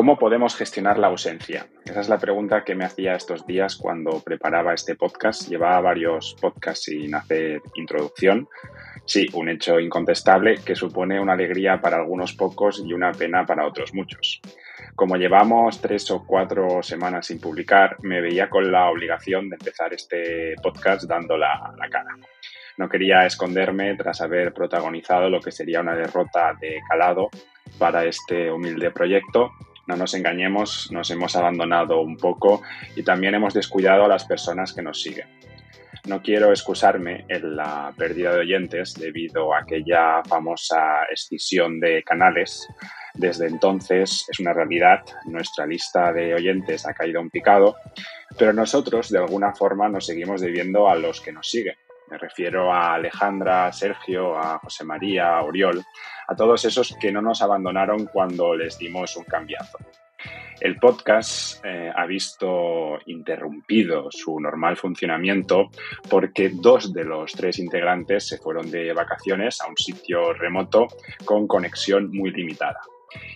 ¿Cómo podemos gestionar la ausencia? Esa es la pregunta que me hacía estos días cuando preparaba este podcast. Llevaba varios podcasts sin hacer introducción. Sí, un hecho incontestable que supone una alegría para algunos pocos y una pena para otros muchos. Como llevamos tres o cuatro semanas sin publicar, me veía con la obligación de empezar este podcast dando la, la cara. No quería esconderme tras haber protagonizado lo que sería una derrota de calado para este humilde proyecto no nos engañemos, nos hemos abandonado un poco y también hemos descuidado a las personas que nos siguen. No quiero excusarme en la pérdida de oyentes debido a aquella famosa escisión de canales. Desde entonces es una realidad, nuestra lista de oyentes ha caído un picado, pero nosotros de alguna forma nos seguimos debiendo a los que nos siguen. Me refiero a Alejandra, a Sergio, a José María, a Oriol, a todos esos que no nos abandonaron cuando les dimos un cambiazo. El podcast eh, ha visto interrumpido su normal funcionamiento porque dos de los tres integrantes se fueron de vacaciones a un sitio remoto con conexión muy limitada.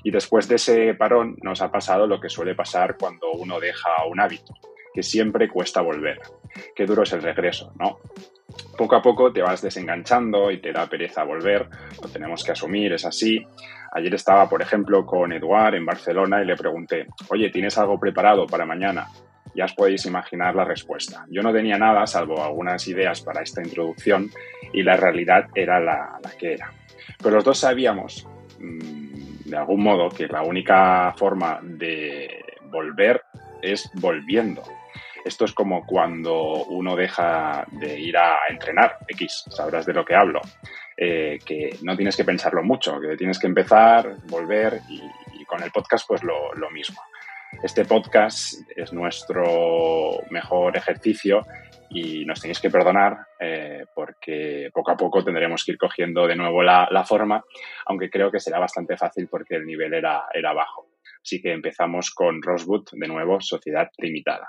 Y después de ese parón nos ha pasado lo que suele pasar cuando uno deja un hábito, que siempre cuesta volver. Qué duro es el regreso, ¿no? poco a poco te vas desenganchando y te da pereza volver, lo tenemos que asumir, es así. Ayer estaba, por ejemplo, con Eduard en Barcelona y le pregunté, oye, ¿tienes algo preparado para mañana? Ya os podéis imaginar la respuesta. Yo no tenía nada, salvo algunas ideas para esta introducción, y la realidad era la, que era. Pero los dos sabíamos, mm, de algún modo, que la única forma de volver es volviendo. Esto es como cuando uno deja de ir a entrenar, X, sabrás de lo que hablo. Eh, que no tienes que pensarlo mucho, que tienes que empezar, volver y, con el podcast pues lo, mismo. Este podcast es nuestro mejor ejercicio y nos tenéis que perdonar eh, porque poco a poco tendremos que ir cogiendo de nuevo la, forma, aunque creo que será bastante fácil porque el nivel era, era bajo. Así que empezamos con Rosewood, de nuevo, Sociedad Limitada.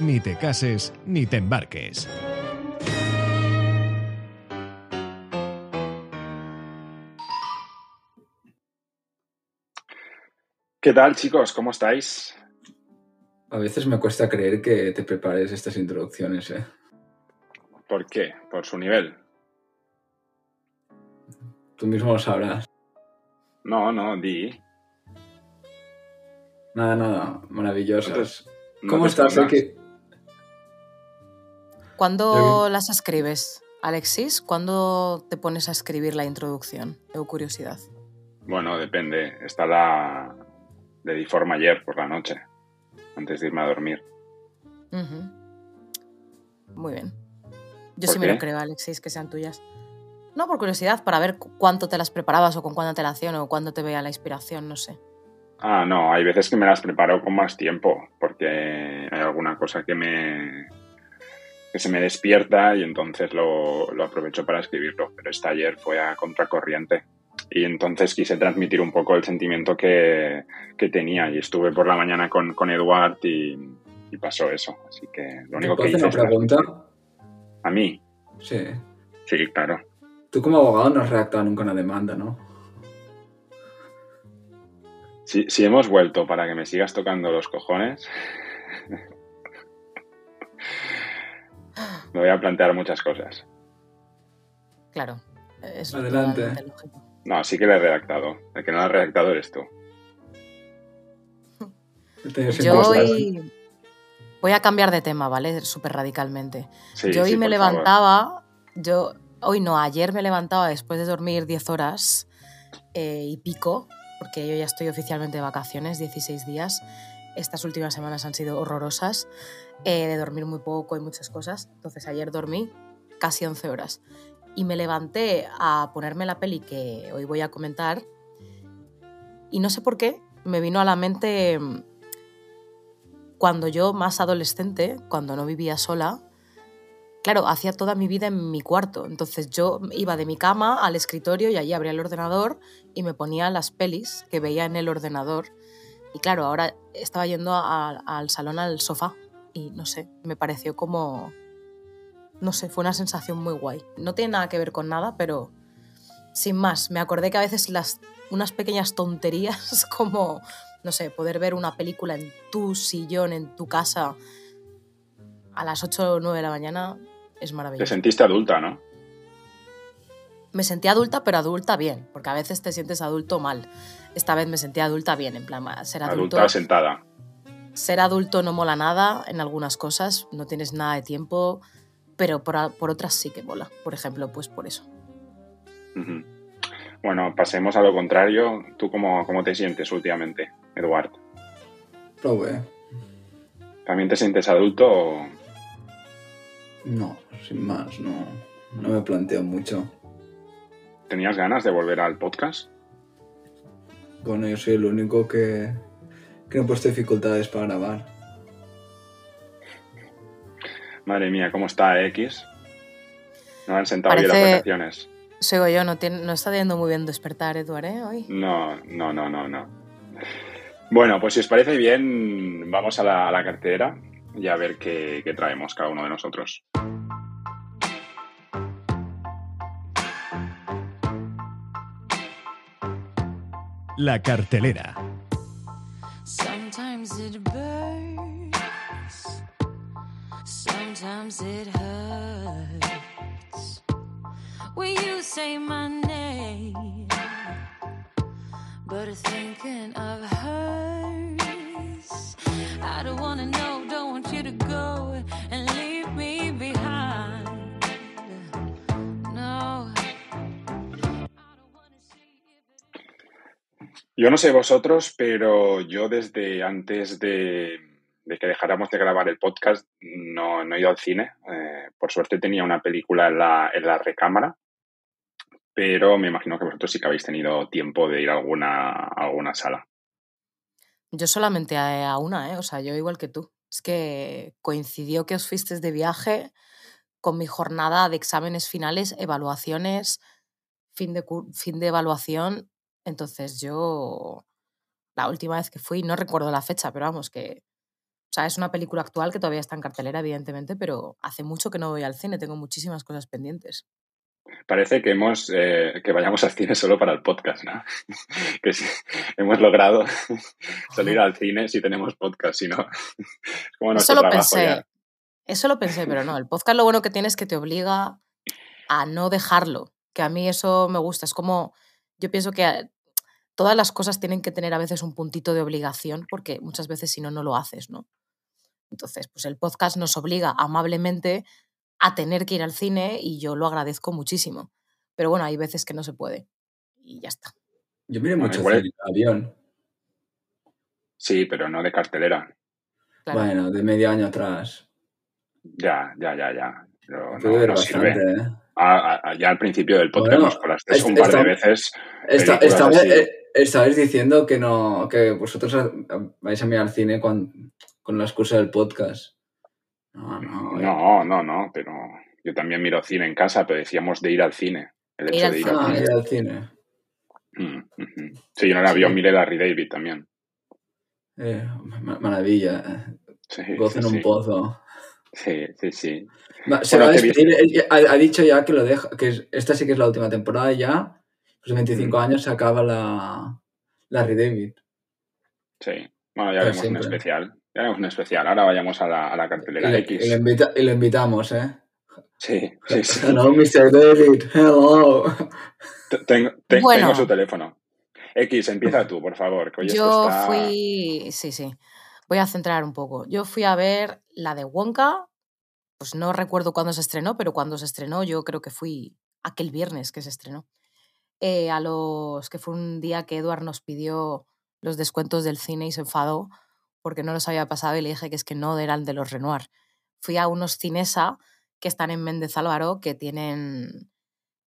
Ni te cases ni te embarques. ¿Qué tal, chicos? ¿Cómo estáis? A veces me cuesta creer que te prepares estas introducciones, ¿eh? ¿Por qué? ¿Por su nivel? Tú mismo lo sabrás. No, no, di. Nada, nada, maravillosas. ¿Cómo estás, aquí? ¿Cuándo las escribes, Alexis? ¿Cuándo te pones a escribir la introducción? Tengo curiosidad. Bueno, depende. Está la de forma ayer por la noche, antes de irme a dormir. Muy bien. Yo sí me lo creo, Alexis, que sean tuyas. No, por curiosidad, para ver cuánto te las preparabas o con cuánta antelación o cuándo te veía la inspiración, no sé. Ah, no, hay veces que me las preparo con más tiempo, porque hay alguna cosa que me que se me despierta y entonces lo, aprovecho para escribirlo. Pero esta ayer fue a contracorriente. Y entonces quise transmitir un poco el sentimiento que, tenía. Y estuve por la mañana con, con Eduard y, pasó eso. Así que lo único que hice. una pregunta? ¿A mí? Sí. Sí, claro. Tú como abogado no has redactado nunca una demanda, ¿no? Si, hemos vuelto para que me sigas tocando los cojones, me voy a plantear muchas cosas. Claro. Adelante. No, sí que lo he redactado. El que no lo ha redactado eres tú. Yo hoy voy a cambiar de tema, ¿vale? Súper radicalmente. yo hoy me levantaba, yo hoy no, ayer me levantaba después de dormir 10 horas eh, y pico, porque yo ya estoy oficialmente de vacaciones, 16 días. Estas últimas semanas han sido horrorosas, eh, de dormir muy poco y muchas cosas. Entonces ayer dormí casi 11 horas y me levanté a ponerme la peli que hoy voy a comentar y no sé por qué, me vino a la mente mm, cuando yo más adolescente, cuando no vivía sola, claro, hacía toda mi vida en mi cuarto. Entonces yo iba de mi cama al escritorio y allí abría el ordenador y me ponía las pelis que veía en el ordenador. Y claro, ahora estaba yendo al salón al sofá y no sé, me pareció como... No sé, fue una sensación muy guay. No tiene nada que ver con nada, pero sin más, me acordé que a veces las, unas pequeñas tonterías como no sé, poder ver una película en tu sillón, en tu casa, a las 8 o 9 de la mañana, es maravilloso. Te sentiste adulta, ¿no? Me sentí adulta, pero adulta bien, porque a veces te sientes adulto mal. Esta vez me sentí adulta bien, en plan, ser adulto. Adulta sentada. Ser adulto no mola nada en algunas cosas, no tienes nada de tiempo, pero por, otras sí que mola. Por ejemplo, pues por eso. Bueno, pasemos a lo contrario. ¿Tú cómo, cómo te sientes últimamente? Eduard? ¿También te sientes adulto o...? No, sin más, no, no me planteo mucho. ¿Tenías ganas de volver al podcast? Bueno, yo soy el único que, que no he puesto dificultades para grabar. Madre mía, ¿cómo está X? No han sentado bien las vacaciones. Sigo yo, no, no está yendo muy bien despertar, Eduard, ¿eh? Hoy. No, no, no, no, no. Bueno, pues si os parece bien, vamos a la, cartera y a ver qué, qué traemos cada uno de nosotros. La cartelera. Sometimes it burns, sometimes it hurts. When you say my name. but thinking of Yo no sé vosotros, pero yo desde antes de, que dejáramos de grabar el podcast no, no he ido al cine. Eh, por suerte tenía una película en la, en la recámara pero me imagino que vosotros sí que habéis tenido tiempo de ir a alguna, alguna sala. Yo solamente a, una, ¿eh? o sea, yo igual que tú. Es que coincidió que os fuisteis de viaje con mi jornada de exámenes finales, evaluaciones, fin de, fin de evaluación. Entonces yo, la última vez que fui, no recuerdo la fecha, pero vamos, que... O sea, es una película actual que todavía está en cartelera, evidentemente, pero hace mucho que no voy al cine, tengo muchísimas cosas pendientes. Parece que hemos eh, que vayamos al cine solo para el podcast, ¿no? que hemos logrado salir al cine si tenemos podcast, si no, como Eso lo pensé. Eso lo pensé, pero no. El podcast lo bueno que tiene es que te obliga a no dejarlo. Que a mí eso me gusta. Es como, yo pienso que todas las cosas tienen que tener a veces un puntito de obligación, porque muchas veces si no, no lo haces, ¿no? Entonces, pues el podcast nos obliga amablemente a tener que ir al cine y yo lo agradezco muchísimo. Pero bueno, hay veces que no se puede y ya está. Yo miré mucho cine avión. Sí, pero no de cartelera. Bueno, de medio año atrás. Ya, ya, ya, ya. Pero no, sirve. ¿eh? Ya al principio del podcast nos colaste un par de veces. Esta, esta vez, eh, estabais diciendo que no que vosotros vais a mirar al cine con, con la excusa del podcast. No, no, no, no, no, pero yo también miro cine en casa, pero decíamos de ir al cine. El hecho de ir al cine. Mm, sí, yo en el avión miré Larry David también. Eh, maravilla. Sí, en un pozo. Sí, sí, sí. ha, dicho ya que lo deja, que esta sí que es la última temporada ya. Pues 25 mm. años se acaba la Larry David. Sí, bueno, ya vemos un especial. Ya un especial. Ahora vayamos a la, a la cartelera X. Y le, invitamos, ¿eh? Sí, sí, sí. Hello, Mr. David. Hello. Tengo, tengo su teléfono. X, empieza tú, por favor. yo fui. Sí, sí. Voy a centrar un poco. Yo fui a ver la de Wonka. Pues no recuerdo cuándo se estrenó, pero cuando se estrenó, yo creo que fui aquel viernes que se estrenó. Eh, a los que fue un día que Eduard nos pidió los descuentos del cine y se enfadó porque no los había pasado y le dije que es que no eran de los Renoir. Fui a unos Cinesa que están en Méndez Álvaro que tienen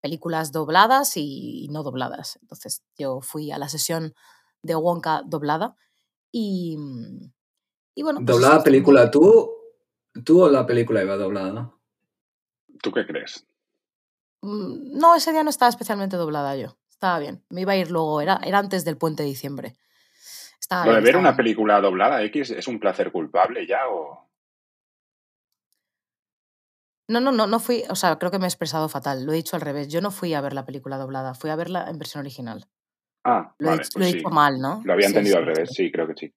películas dobladas y no dobladas. Entonces yo fui a la sesión de Wonka doblada. Y, y bueno. Pues ¿Doblada película tú? ¿Tú o la película iba doblada? ¿Tú qué crees? Mm, no, ese día no estaba especialmente doblada yo. Estaba bien. Me iba a ir luego, era, era antes del puente de diciembre. Estaba ¿Lo de ver una película doblada X es un placer culpable ya o...? No, no, no, no fui, o sea, creo que me he expresado fatal, lo he dicho al revés. Yo no fui a ver la película doblada, fui a verla en versión original. Ah, lo, vale, he, pues dicho mal, ¿no? Lo había entendido al revés, sí, creo que sí.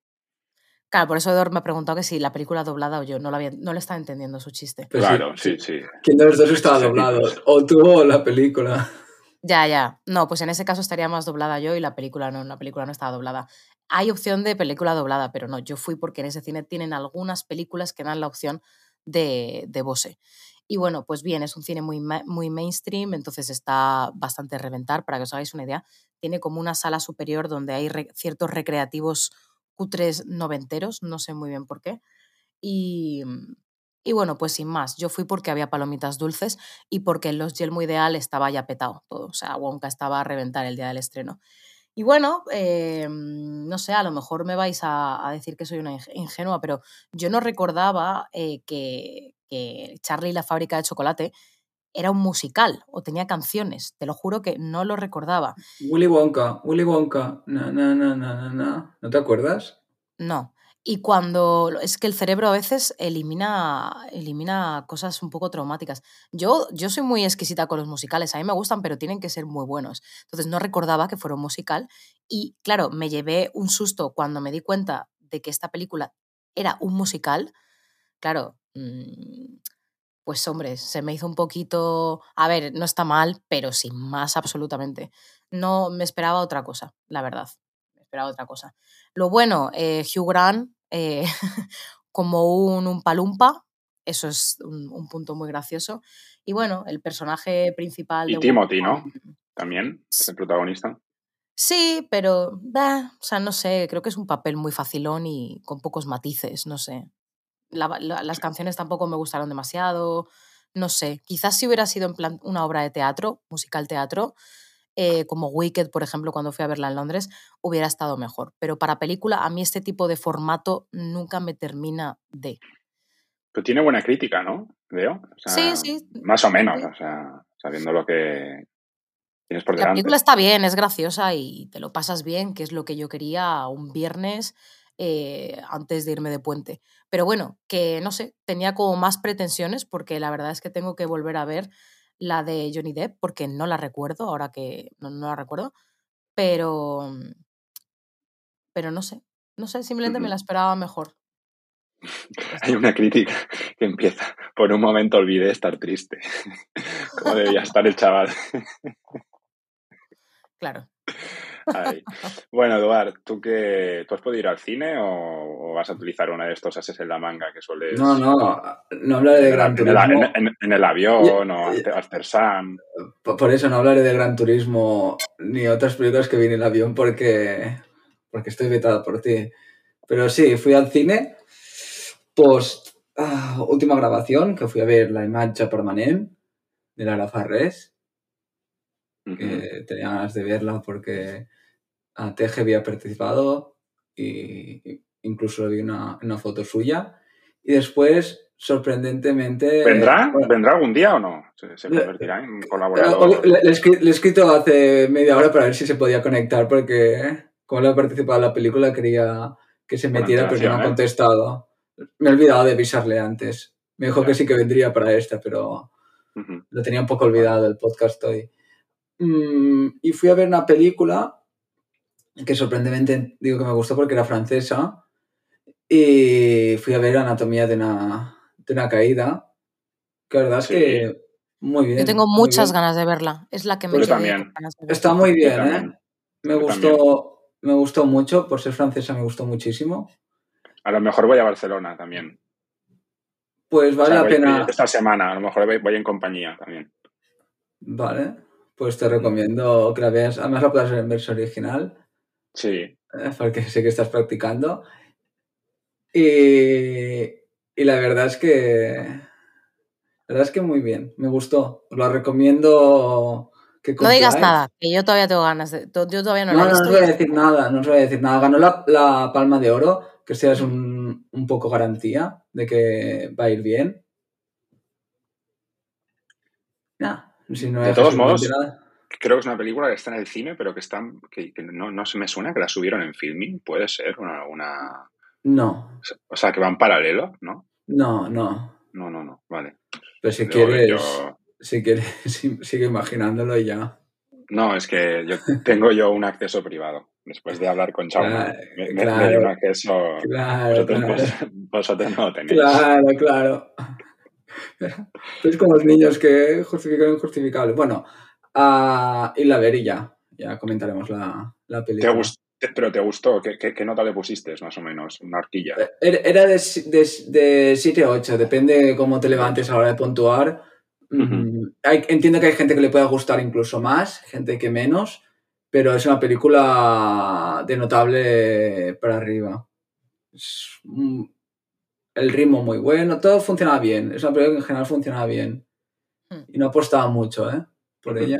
Claro, por eso Edor me ha preguntado que si la película doblada o yo, no, la había, no le estaba entendiendo su chiste. Pues claro, sí, sí. ¿Quién de los dos estaba doblado? ¿O tú o la película? Ya, ya. No, pues en ese caso estaría más doblada yo y la película no, la película no estaba doblada. Hay opción de película doblada, pero no, yo fui porque en ese cine tienen algunas películas que dan la opción de, de Bose. Y bueno, pues bien, es un cine muy, muy mainstream, entonces está bastante a reventar, para que os hagáis una idea. Tiene como una sala superior donde hay ciertos recreativos cutres noventeros, no sé muy bien por qué. Y, y bueno, pues sin más, yo fui porque había palomitas dulces y porque Los Yelmo Ideal estaba ya petado todo. O sea, Wonka estaba a reventar el día del estreno. Y bueno, eh, no sé, a lo mejor me vais a, decir que soy una ingenua, pero yo no recordaba eh, que, que Charlie y la fábrica de chocolate era un musical o tenía canciones. Te lo juro que no lo recordaba. Willy Wonka, Willy Wonka, na, na, na, na, na. ¿No te acuerdas? No. Y cuando es que el cerebro a veces elimina, elimina cosas un poco traumáticas. Yo, yo soy muy exquisita con los musicales, a mí me gustan, pero tienen que ser muy buenos. Entonces no recordaba que fuera un musical y claro, me llevé un susto cuando me di cuenta de que esta película era un musical. Claro, mmm, pues hombre, se me hizo un poquito, a ver, no está mal, pero sin más absolutamente. No me esperaba otra cosa, la verdad. Me esperaba otra cosa. Lo bueno, eh, Hugh Grant eh, como un, un, palumpa, eso es un, punto muy gracioso. Y bueno, el personaje principal... Y Timothy, ¿no? También, el protagonista. Sí, pero, o sea, no sé, creo que es un papel muy facilón y con pocos matices, no sé las canciones tampoco me gustaron demasiado, no sé, quizás si hubiera sido en plan una obra de teatro, musical teatro, eh, como Wicked, por ejemplo, cuando fui a verla en Londres, hubiera estado mejor. Pero para película, a mí este tipo de formato nunca me termina de. Pero tiene buena crítica, ¿no? Veo. sí, sí. Más o menos, o sea, sabiendo lo que tienes por delante. La película está bien, es graciosa y te lo pasas bien, que es lo que yo quería un viernes eh, antes de irme de puente. Pero bueno, que no sé, tenía como más pretensiones porque la verdad es que tengo que volver a ver la de Johnny Depp porque no la recuerdo, ahora que no, la recuerdo, pero, pero no sé, no sé, simplemente me la esperaba mejor. Hay una crítica que empieza, por un momento olvidé estar triste, como debía estar el chaval. Claro. Bueno, Eduard, ¿tú, qué, ¿tú has podido ir al cine o, vas a utilizar una de estos ases en la manga que sueles...? No, no, no hablaré de Gran Turismo. En el, avión o After Sun. Por eso no hablaré de Gran Turismo ni otras películas que vi en el avión porque, porque estoy vetado por ti. Pero sí, fui al cine post ah, última grabación, que fui a ver La imagen permanente de Lara Farrés. que tenía ganas de verla porque TG había participado y incluso vi una, una foto suya. Y después, sorprendentemente... ¿Vendrá? ¿Vendrá algún día o no? ¿Se, convertirá en colaborador? Le, le, he escrito hace media hora para ver si se podía conectar porque como le ha participado en la película quería que se metiera pero no ha ¿eh? contestado. Me he olvidado de avisarle antes. Me dijo que sí que vendría para esta, pero lo tenía un poco olvidado el podcast hoy. Mm, y fui a ver una película que sorprendentemente digo que me gustó porque era francesa. Y fui a ver Anatomía de una, de una caída. Que la verdad es que muy bien. Yo tengo muchas ganas de verla. Es la que me también. Está muy bien, ¿eh? Me gustó, me gustó mucho. Por ser francesa me gustó muchísimo. A lo mejor voy a Barcelona también. Pues vale la pena. Esta semana, a lo mejor voy en compañía también. Vale, pues te recomiendo que la veas. Además la puedes ver en verso original. Sí. Eh, porque sé que estás practicando. Y, y, la verdad es que. La verdad es que muy bien, me gustó. Os la recomiendo que no digas nada, que yo todavía tengo ganas de. Yo todavía no, no he visto. No, no voy a decir nada, no os voy a decir nada. Ganó la, la palma de oro, que sea es un, un, poco garantía de que va a ir bien. Nah, si no de todos modos, creo que es una película que está en el cine, pero que, está, que, que no, no, se me suena que la subieron en filming. Puede ser una, una. No. O sea, que va en paralelo, ¿no? No, no. No, no, no, vale. Pero si quieres, yo... si quieres, sigue imaginándolo y ya. No, es que yo tengo yo un acceso privado. Después de hablar con Chau, claro, me, claro, me, dio un acceso. Claro, vosotros, claro. vosotros no lo tenéis. Claro, claro. Es como los niños que justifican lo injustificable. Bueno, uh, y la ver y ya. Ya comentaremos la, la película. ¿Te gustó? ¿Pero te gustó? ¿Qué, ¿Qué, qué, nota le pusiste, más o menos? Una horquilla. Era de, de, de 7 a 8, depende cómo te levantes a la hora de puntuar. Uh -huh. hay, entiendo que hay gente que le pueda gustar incluso más, gente que menos, pero es una película de notable para arriba. Es, el ritmo muy bueno, todo funcionaba bien. Es una película que en general funcionaba bien. Y no apostaba mucho, ¿eh? Por uh -huh. ella.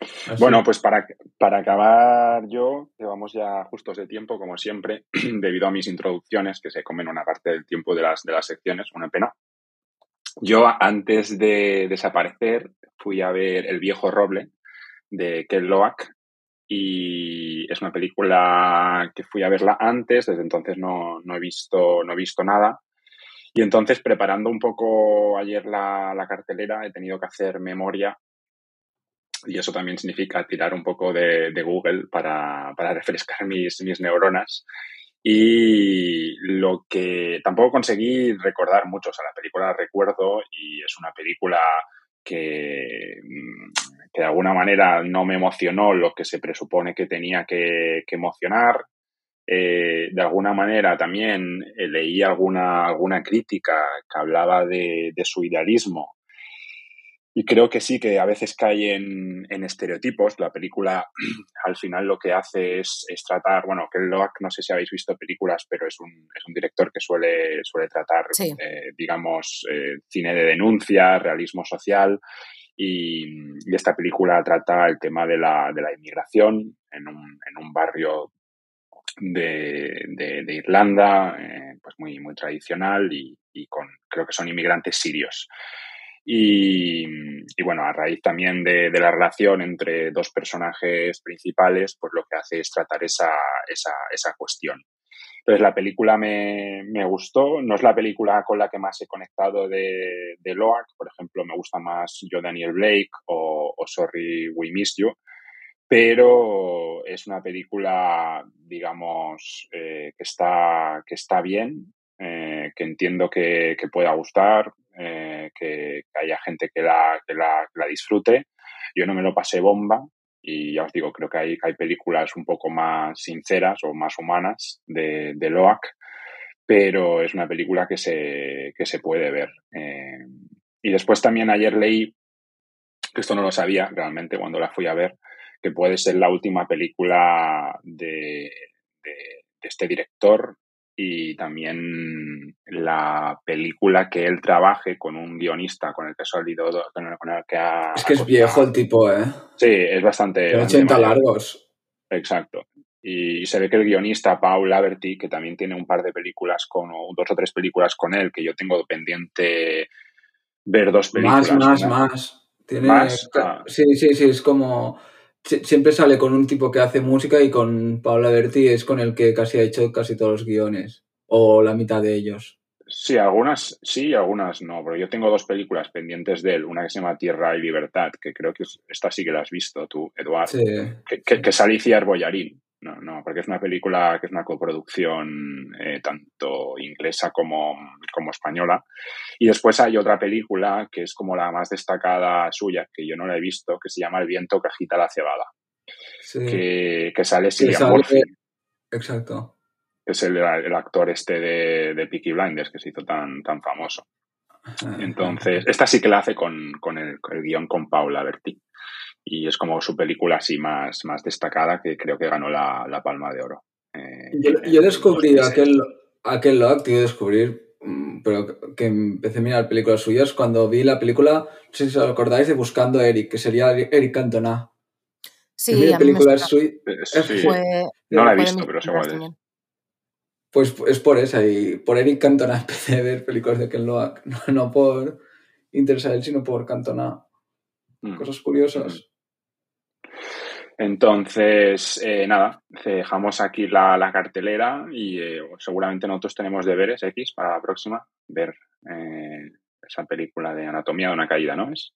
Así. Bueno, pues para, para acabar yo, llevamos ya justos de tiempo, como siempre, debido a mis introducciones, que se comen una parte del tiempo de las, de las secciones, una pena. Yo, antes de desaparecer, fui a ver El viejo roble de Ken Loach y es una película que fui a verla antes, desde entonces no, no, he, visto, no he visto nada. Y entonces, preparando un poco ayer la, la cartelera, he tenido que hacer memoria y eso también significa tirar un poco de, de Google para, para, refrescar mis, mis neuronas. Y lo que tampoco conseguí recordar mucho, o sea, la película la recuerdo y es una película que, que, de alguna manera no me emocionó lo que se presupone que tenía que, que emocionar. Eh, de alguna manera también eh, leí alguna, alguna crítica que hablaba de, de su idealismo y creo que sí, que a veces cae en, en, estereotipos. La película al final lo que hace es, es tratar, bueno, que Loach, no sé si habéis visto películas, pero es un, es un director que suele, suele tratar, sí. eh, digamos, eh, cine de denuncia, realismo social. Y, y, esta película trata el tema de la, de la inmigración en un, en un barrio de, de, de Irlanda, eh, pues muy, muy tradicional y, y con, creo que son inmigrantes sirios. Y, y, bueno, a raíz también de, de, la relación entre dos personajes principales, pues lo que hace es tratar esa, esa, esa cuestión. Entonces la película me, me, gustó, no es la película con la que más he conectado de, de Loach, por ejemplo, me gusta más Yo Daniel Blake o, o Sorry We Missed You, pero es una película, digamos, eh, que, está, que está bien, eh, que entiendo que, que pueda gustar, eh, que, haya gente que la, que la, disfrute. Yo no me lo pasé bomba y ya os digo, creo que hay, hay películas un poco más sinceras o más humanas de, de Loach, pero es una película que se, que se puede ver. Eh, y después también ayer leí, que esto no lo sabía realmente cuando la fui a ver, que puede ser la última película de, de este director, y también la película que él trabaje con un guionista con el que ha salido, con el, con el que ha... Es que es viejo el tipo, ¿eh? Sí, es bastante... Tiene 80 largos. Exacto. Y, se ve que el guionista Paul Laverty, que también tiene un par de películas con, o dos o tres películas con él, que yo tengo pendiente ver dos películas. Más, más, más. Tiene... ¿Más? Ah. Sí, sí, sí, es como siempre sale con un tipo que hace música y con Paula Berti es con el que casi ha hecho casi todos los guiones, o la mitad de ellos. Sí, algunas sí, algunas no, pero yo tengo dos películas pendientes de él, una que se llama Tierra y Libertad, que creo que esta sí que la has visto tú, Eduard, sí. que, que, que Arbollarín, no, no, porque es una película que es una coproducción eh, tanto inglesa como, como española. Y después hay otra película que es como la más destacada suya, que yo no la he visto, que se llama El viento que agita la cebada. Sí. Que, que, sale Cillian. Murphy. Exacto. Que es el, el, actor este de, de Peaky Blinders que se hizo tan, tan famoso. Entonces, esta sí que la hace con, con el, el guion con Paula Berti y es como su película así más, más destacada que creo que ganó la, la Palma de Oro. Eh, yo, yo, descubrí aquel, aquel Lock, tío, descubrir pero que empecé a mirar películas suyas cuando vi la película, no sé si os acordáis de Buscando a Eric, que sería Eric Cantona. Sí, a película es suya. no la he visto, pero seguro. Pues es por esa, y por Eric Cantona empecé a ver películas de Ken Loach, no, por interés a él, sino por Cantona. Mm. Cosas curiosas. Entonces, eh, nada, dejamos aquí la, cartelera y eh, seguramente nosotros tenemos deberes X para la próxima, ver eh, esa película de Anatomía de una caída, ¿no es?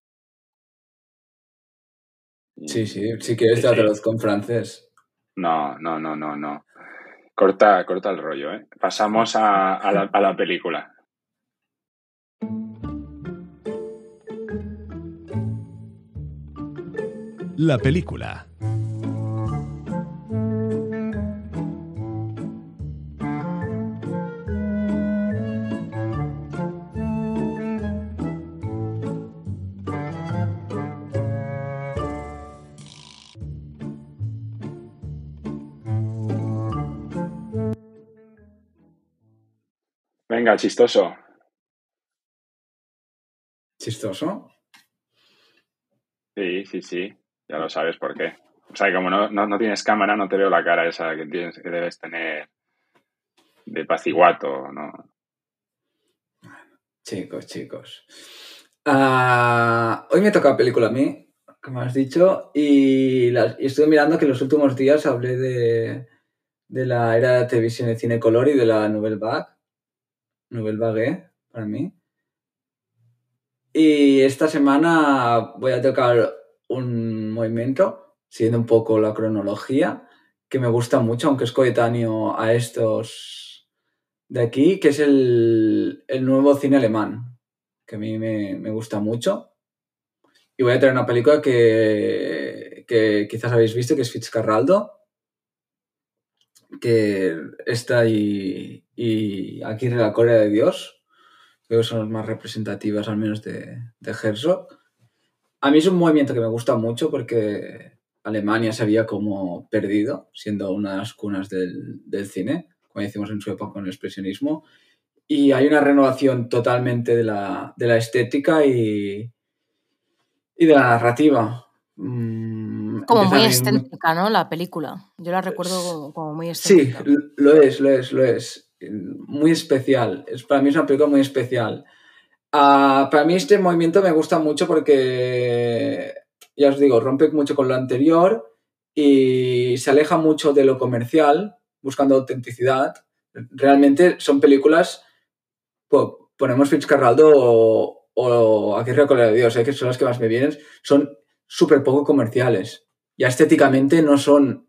Sí, sí, sí que es de con francés. No, no, no, no, no. Corta, corta el rollo, ¿eh? Pasamos a, la, a la película. La película. Venga, chistoso. ¿Chistoso? Sí, sí, sí. Ya lo sabes por qué. O sea, como no, tienes cámara, no te veo la cara esa que, tienes, que debes tener de paciguato, ¿no? Chicos, chicos. Ah, hoy me toca película a mí, como has dicho, y, estoy mirando que en los últimos días hablé de, de la era de televisión de cine color y de la Nouvelle Vague. Nouvelle Vague, para mí. Y esta semana voy a tocar un movimiento, siguiendo un poco la cronología, que me gusta mucho, aunque es coetáneo a estos de aquí, que es el, nuevo cine alemán, que a mí me, gusta mucho. Y voy a traer una película que, que quizás habéis visto, que es Fitzcarraldo, que está y, y aquí de la Corea de Dios, creo que son las más representativas al menos de, de Herzog. A mí es un movimiento que me gusta mucho porque Alemania se había como perdido, siendo una de las cunas del, cine, como decimos en su época con el expresionismo. Y hay una renovación totalmente de la, estética y, y de la narrativa. Mm, como muy excéntrica, ¿no? La película. Yo la recuerdo como muy excéntrica. Sí, lo es, lo es, lo es. Muy especial. Es, para mí es una película muy especial. Ah, para mí este movimiento me gusta mucho porque, ya os digo, rompe mucho con lo anterior y se aleja mucho de lo comercial, buscando autenticidad. Realmente son películas, ponemos Fitzcarraldo o, o Aquí Recola de Dios, ¿eh? que son las que más me vienen, son súper poco comerciales. Ya estéticamente no son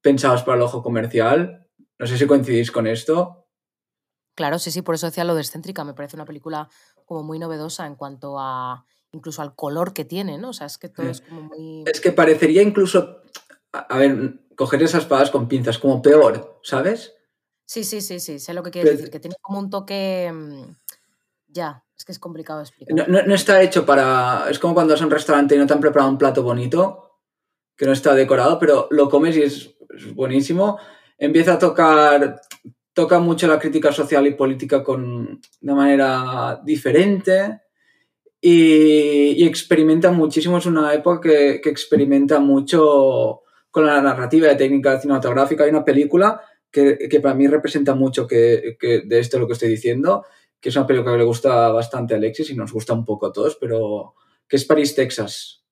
pensados para el ojo comercial. No sé si coincidís con esto. Claro, sí, sí, por eso decía lo de excéntrica. Me parece una película como muy novedosa en cuanto a incluso al color que tiene, ¿no? O sea, es que todo es como muy. Es que parecería incluso. A ver, coger esas espadas con pinzas, como peor, ¿sabes? Sí, sí, sí, sí. Sé lo que quiere decir, que tiene como un toque. Mm, ya, es que es complicado explicar. No, no, está hecho para. Es como cuando vas a un restaurante y no te han preparado un plato bonito, que no está decorado, pero lo comes y es buenísimo. Empieza a tocar toca mucho la crítica social y política con, de manera diferente y, experimenta muchísimo. Es una época que, experimenta mucho con la narrativa de técnica cinematográfica. Hay una película que, para mí representa mucho que, de esto lo que estoy diciendo, que es una película que le gusta bastante a Alexis y nos gusta un poco a todos, pero que es París, Texas.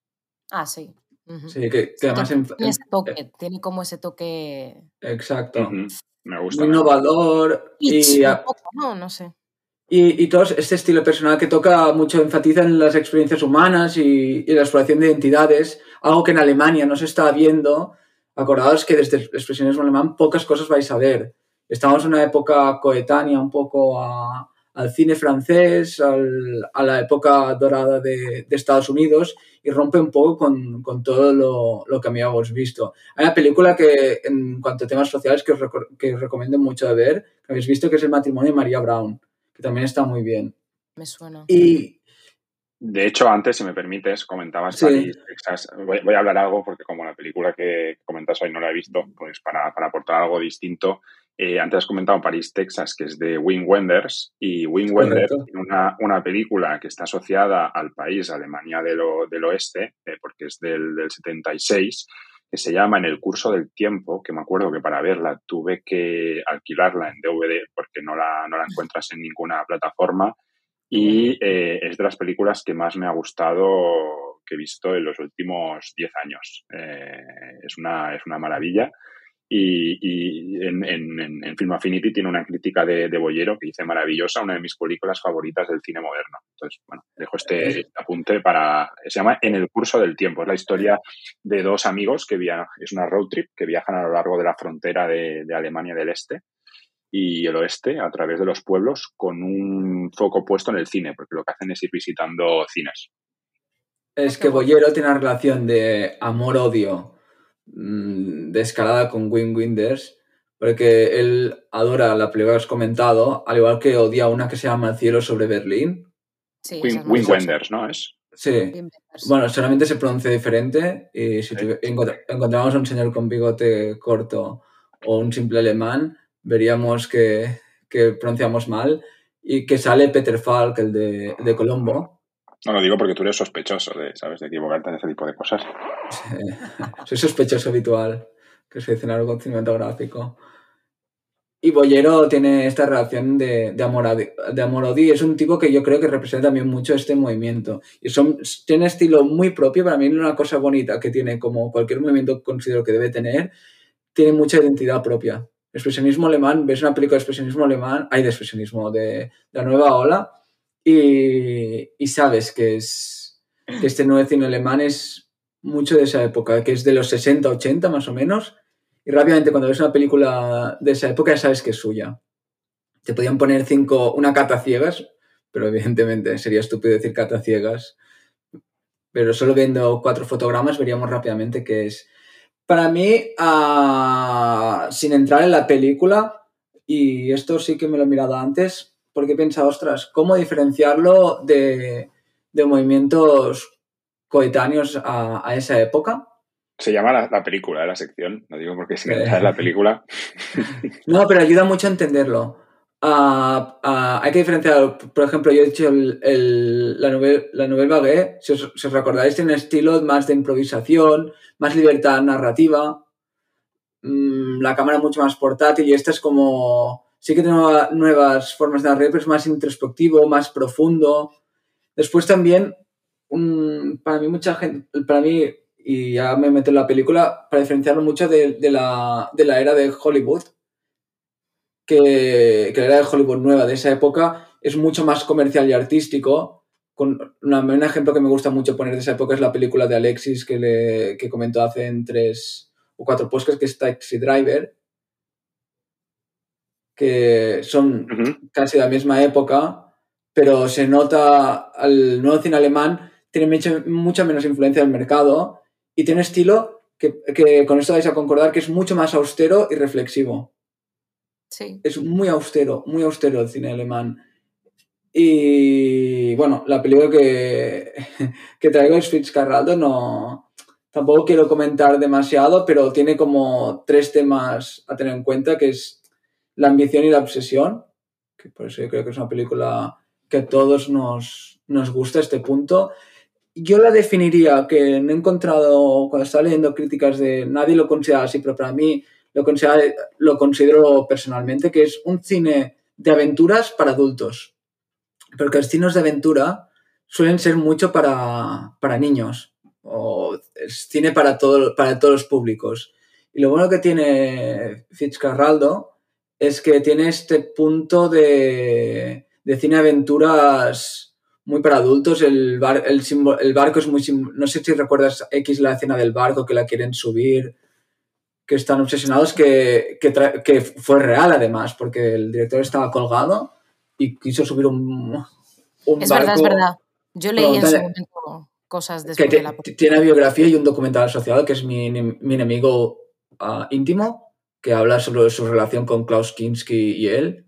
Ah, sí. Sí, que, además... tiene, ese toque, tiene como ese toque... Exacto. Me gusta. innovador. Y, no, no sé. Y, y, todo este estilo personal que toca mucho, enfatiza en las experiencias humanas y, la exploración de identidades, algo que en Alemania no se está viendo. Acordaos que desde el expresionismo alemán pocas cosas vais a ver. Estamos en una época coetánea un poco a, al cine francés, a la época dorada de, Estados Unidos y rompe un poco con, todo lo, que habíamos visto. Hay una película que, en cuanto a temas sociales, que os, que recomiendo mucho de ver, que habéis visto, que es El matrimonio de María Brown, que también está muy bien. Me suena. Y, de hecho, antes, si me permites, comentabas París, Voy, a hablar algo porque como la película que comentas hoy no la he visto, pues para, para aportar algo distinto Eh, antes has comentado París, Texas, que es de Wim Wenders, y Wim Wenders tiene una, una, película que está asociada al país, Alemania del, del Oeste, eh, porque es del, del 76, que se llama En el curso del tiempo, que me acuerdo que para verla tuve que alquilarla en DVD porque no la, no la encuentras en ninguna plataforma y eh, es de las películas que más me ha gustado que he visto en los últimos 10 años. Eh, es, una, es una maravilla. Y, y en, en, en, Film Affinity tiene una crítica de, de, Bollero que dice maravillosa, una de mis películas favoritas del cine moderno. Entonces, bueno, dejo este, este apunte para... Se llama En el curso del tiempo. Es la historia de dos amigos que viajan, es una road trip que viajan a lo largo de la frontera de, de Alemania del Este y el oeste a través de los pueblos con un foco puesto en el cine, porque lo que hacen es ir visitando cines. Es que Bollero tiene una relación de amor-odio de escalada con Wim Winders, porque él adora la película que has comentado, al igual que odia una que se llama El cielo sobre Berlín. Sí, Wim, Wim Wenders, ¿no? Es. Sí. Bueno, solamente se pronuncia diferente y si sí. encontramos un señor con bigote corto o un simple alemán, veríamos que, que pronunciamos mal y que sale Peter Falk, el de, de Colombo. No lo digo porque tú eres sospechoso de, ¿sabes? de equivocarte en ese tipo de cosas. Soy sospechoso habitual, que dice en algo cinematográfico. Y Bollero tiene esta relación de, de amor de. Es un tipo que yo creo que representa también mucho este movimiento. Y son, tiene estilo muy propio. Para mí, una cosa bonita que tiene, como cualquier movimiento considero que debe tener, tiene mucha identidad propia expresionismo alemán, ves una película de expresionismo alemán, hay de expresionismo de, la nueva ola, y, sabes que, es, que este nuevo cine alemán es mucho de esa época, que es de los 60, 80 más o menos, y rápidamente cuando ves una película de esa época ya sabes que es suya. Te podían poner cinco, una cata ciegas, pero evidentemente sería estúpido decir cata ciegas, pero solo viendo cuatro fotogramas veríamos rápidamente que es para mí, uh, sin entrar en la película, y esto sí que me lo he mirado antes, porque he pensado, ostras, ¿cómo diferenciarlo de, de movimientos coetáneos a, a, esa época? Se llama la, la, película de la sección, no digo porque sin entrar en la película. no, pero ayuda mucho a entenderlo. Uh, uh, hay que diferenciar, por ejemplo, yo he dicho el, el, la, novela, la Vague, si os, si os recordáis, tiene estilo más de improvisación, más libertad narrativa, mmm, la cámara mucho más portátil y esta es como, sí que tiene nuevas formas de narrar, pero es más introspectivo, más profundo. Después también, um, para mí mucha gente, para mí, y ya me meto en la película, para diferenciarlo mucho de, de, la, de la era de Hollywood, que, que la era de Hollywood nueva de esa época es mucho más comercial y artístico. Con una, un ejemplo que me gusta mucho poner de esa época es la película de Alexis que, le, que comentó hace en tres o cuatro podcasts, que es Taxi Driver, que son uh -huh. casi de la misma época, pero se nota al nuevo cine alemán tiene mucha, mucha menos influencia del mercado y tiene estilo que, que con esto vais a concordar que es mucho más austero y reflexivo. Sí. Es muy austero, muy austero el cine alemán. Y bueno, la película que, que traigo es Fitzcarraldo, no, tampoco quiero comentar demasiado, pero tiene como tres temas a tener en cuenta, que es la ambición y la obsesión, que por eso yo creo que es una película que a todos nos, nos gusta este punto. Yo la definiría, que no he encontrado, cuando estaba leyendo críticas de nadie lo considera así, pero para mí lo considero, lo considero personalmente, que es un cine de aventuras para adultos. Porque los cines de aventura suelen ser mucho para, para niños. O es cine para, todo, para todos los públicos. Y lo bueno que tiene Fitzcarraldo es que tiene este punto de, de cine aventuras muy para adultos. El, bar, el, el barco es muy... No sé si recuerdas X la escena del barco que la quieren subir que están obsesionados que, que, que, fue real además, porque el director estaba colgado y quiso subir un, un es barco. verdad, es verdad. Yo leí en su momento cosas que de la Tiene biografía y un documental asociado que es mi, mi enemigo uh, íntimo, que habla sobre su relación con Klaus Kinski y él.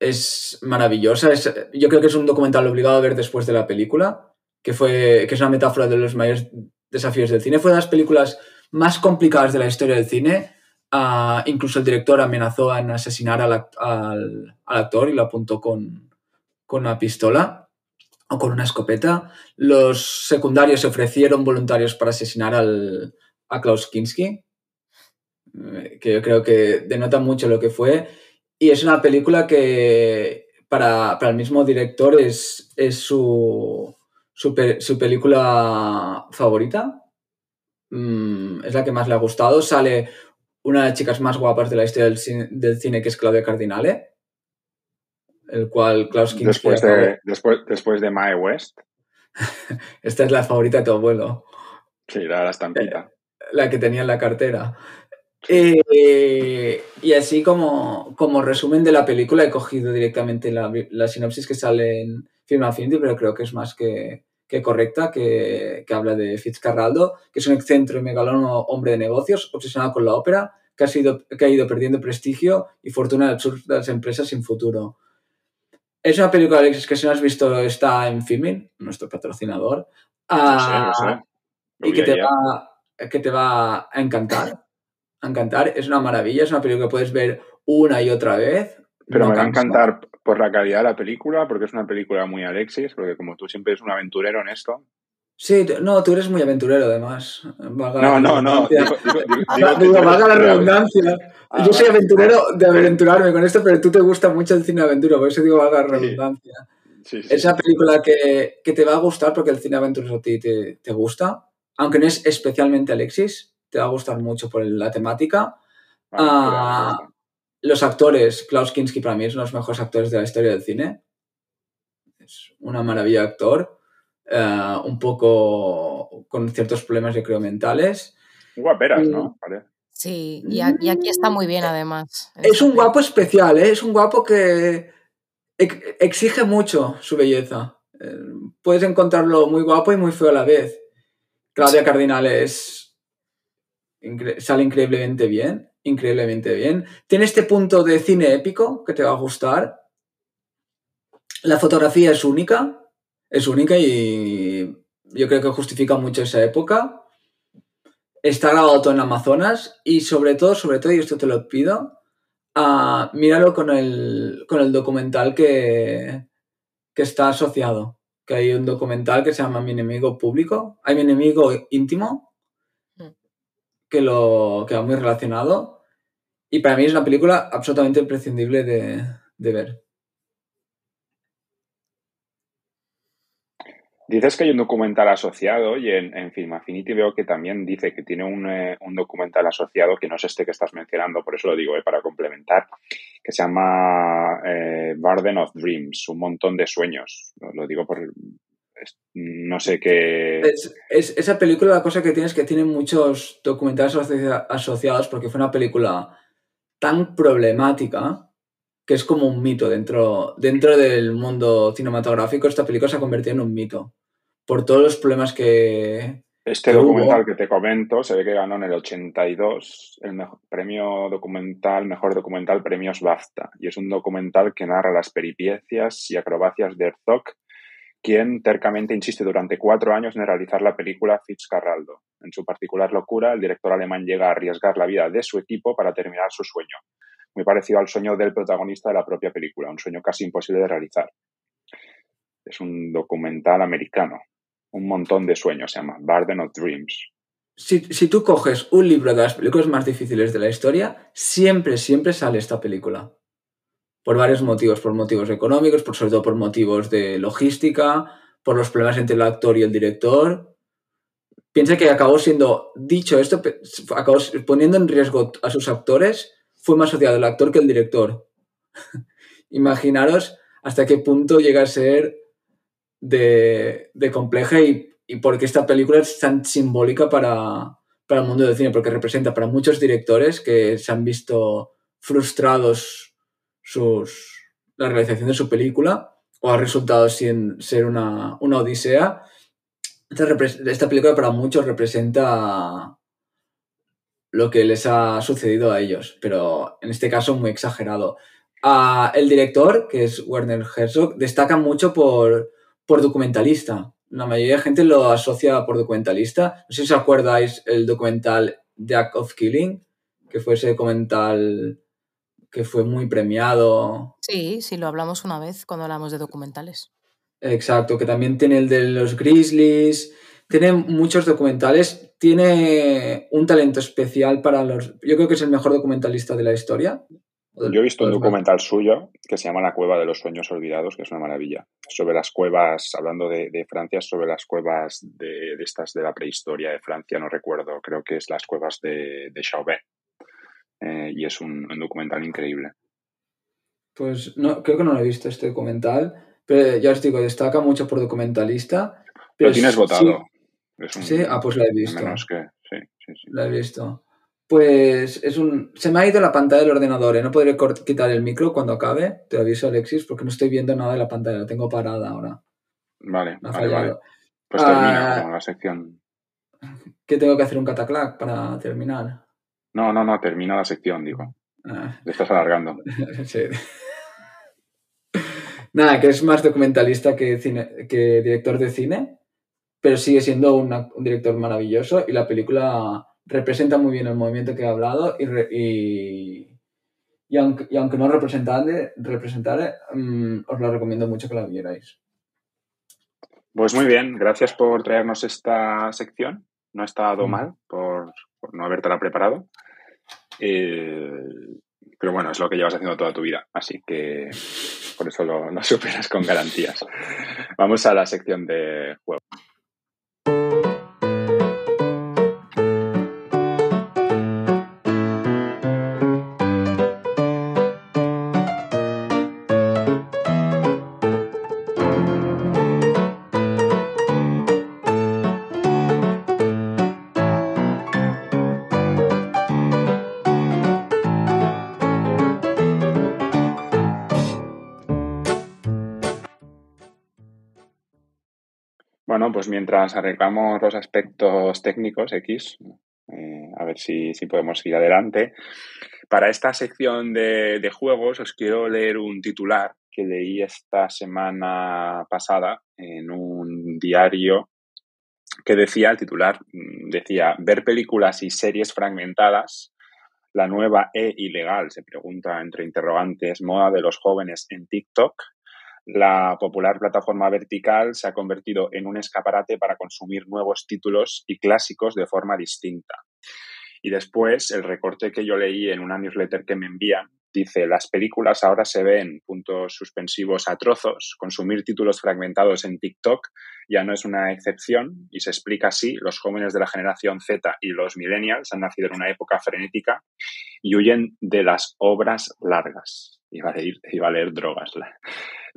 Es maravillosa. Es, yo creo que es un documental obligado a ver después de la película, que, fue, que es una metáfora de los mayores desafíos del cine. Fue de las películas más complicadas de la historia del cine Ah, incluso el director amenazó en asesinar al, al, actor y lo apuntó con, con una pistola o con una escopeta. Los secundarios se ofrecieron voluntarios para asesinar al, a Klaus Kinski, que yo creo que denota mucho lo que fue. Y es una película que para, para el mismo director es, es su, su, su película favorita. Mm, es la que más le ha gustado. Sale una de las chicas más guapas de la historia del cine, del cine que es Claudia Cardinale, el cual Klaus Kinski... Después de, después, después de Mae West. Esta es la favorita de tu abuelo. Sí, la, la estampita. Eh, la que tenía en la cartera. Eh, y así como, como resumen de la película he cogido directamente la, la sinopsis que sale en Film Affinity, pero creo que es más que, que correcta, que, que, habla de Fitzcarraldo, que es un excentro y megalónomo hombre de negocios, obsesionado con la ópera, que ha, sido, que ha ido perdiendo prestigio y fortuna de las empresas sin futuro. Es una película, Alexis, que si no has visto está en Filmin, nuestro patrocinador, no sé, no sé. y que te, va, que te va a encantar. A encantar, es una maravilla, es una película que puedes ver una y otra vez. Pero no me va a encantar por la calidad de la película, porque es una película muy Alexis, porque como tú siempre eres un aventurero en esto. Sí, no, tú eres muy aventurero además. No, no, no. Digo, digo, digo, valga la redundancia. Ah, Yo soy aventurero de aventurarme con esto, pero tú te gusta mucho el cine aventura, por eso digo valga la redundancia. Sí, sí, Esa película que, que, te va a gustar porque el cine aventuroso a ti te, te, gusta, aunque no es especialmente Alexis, te va a gustar mucho por la temática. Ah, los actores, Klaus Kinski para mí es uno de los mejores actores de la historia del cine. Es una maravilla de actor. Uh, un poco con ciertos problemas, yo creo, mentales. Guaperas, ¿no? Vale. Sí, y aquí está muy bien además. Es un guapo especial, ¿eh? es un guapo que exige mucho su belleza. Eh, puedes encontrarlo muy guapo y muy feo a la vez. Claudia Cardinal es... sale increíblemente bien increíblemente bien. Tiene este punto de cine épico que te va a gustar. La fotografía es única, es única y yo creo que justifica mucho esa época. Está grabado todo en Amazonas y sobre todo, sobre todo, y esto te lo pido, uh, míralo con el, con el documental que, que está asociado. Que hay un documental que se llama Mi enemigo público, hay mi enemigo íntimo, que, lo, que va muy relacionado. Y para mí es una película absolutamente imprescindible de, de ver. Dices que hay un documental asociado y en, en Film Affinity veo que también dice que tiene un, eh, un, documental asociado que no es este que estás mencionando, por eso lo digo eh, para complementar, que se llama eh, Garden of Dreams, un montón de sueños. Lo, lo digo por... No sé qué... Es, es, esa película la cosa que tiene es que tiene muchos documentales asocia asociados porque fue una película tan problemática que es como un mito dentro, dentro del mundo cinematográfico. Esta película se ha convertido en un mito por todos los problemas que. Este que documental hubo. que te comento se ve que ganó en el 82 el mejor, premio documental, mejor documental, premios BAFTA. Y es un documental que narra las peripecias y acrobacias de Herzog, quien tercamente insiste durante cuatro años en realizar la película Fitzcarraldo. En su particular locura, el director alemán llega a arriesgar la vida de su equipo para terminar su sueño, muy parecido al sueño del protagonista de la propia película, un sueño casi imposible de realizar. Es un documental americano, un montón de sueños, se llama Garden of Dreams. Si, si tú coges un libro de las películas más difíciles de la historia, siempre, siempre sale esta película por varios motivos, por motivos económicos, por sobre todo por motivos de logística, por los problemas entre el actor y el director. Piensa que acabó siendo, dicho esto, acabó poniendo en riesgo a sus actores, fue más asociado el actor que el director. Imaginaros hasta qué punto llega a ser de, compleja y, y por qué esta película es tan simbólica para, para el mundo del cine, porque representa para muchos directores que se han visto frustrados sus, la realización de su película o ha resultado sin ser una, una odisea. Esta, esta, película para muchos representa lo que les ha sucedido a ellos, pero en este caso muy exagerado. Uh, el director, que es Werner Herzog, destaca mucho por, por documentalista. La mayoría de gente lo asocia por documentalista. No sé si os acordáis el documental The Act of Killing, que fue ese documental que fue muy premiado. Sí, sí, lo hablamos una vez cuando hablamos de documentales. Exacto, que también tiene el de los Grizzlies, tiene muchos documentales, tiene un talento especial para los... Yo creo que es el mejor documentalista de la historia. Yo he visto un documental suyo que se llama La cueva de los sueños olvidados, que es una maravilla. Sobre las cuevas, hablando de, Francia, sobre las cuevas de, estas de la prehistoria de Francia, no recuerdo, creo que es las cuevas de, de Chauvet. Eh, y es un, documental increíble. Pues no, creo que no lo he visto este documental, pero ya os digo, destaca mucho por documentalista. Pero lo tienes votado. Sí. ah, pues la he visto. Menos que, sí, sí, sí. La he visto. Pues es un. Se me ha ido la pantalla del ordenador, ¿eh? No podré quitar el micro cuando acabe. Te aviso, Alexis, porque no estoy viendo nada de la pantalla. La tengo parada ahora. Vale, vale, Pues termina ah, la sección. ¿Qué tengo que hacer un cataclac para terminar? No, no, no, termina la sección, digo. Ah. estás alargando. sí. Nada, que es más documentalista que, que director de cine, pero sigue siendo un director maravilloso y la película representa muy bien el movimiento que he hablado y, y, aunque, aunque, no representare, representare mm, os lo recomiendo mucho que la vierais. Pues muy bien, gracias por traernos esta sección. No ha estado mm. mal por, por no habértela preparado. Eh, pero bueno, es lo que llevas haciendo toda tu vida, así que por eso lo, lo superas con garantías. Vamos a la sección de juego. Pues mientras arreglamos los aspectos técnicos X, eh, a ver si, podemos ir adelante. Para esta sección de, juegos os quiero leer un titular que leí esta semana pasada en un diario que decía, el titular mm, decía, ver películas y series fragmentadas, la nueva e ilegal, se pregunta entre interrogantes, moda de los jóvenes en TikTok la popular plataforma vertical se ha convertido en un escaparate para consumir nuevos títulos y clásicos de forma distinta. Y después, el recorte que yo leí en una newsletter que me envían dice, las películas ahora se ven, puntos suspensivos, a trozos, consumir títulos fragmentados en TikTok ya no es una excepción y se explica así, los jóvenes de la generación Z y los millennials han nacido en una época frenética y huyen de las obras largas. Iba a leer, iba a leer drogas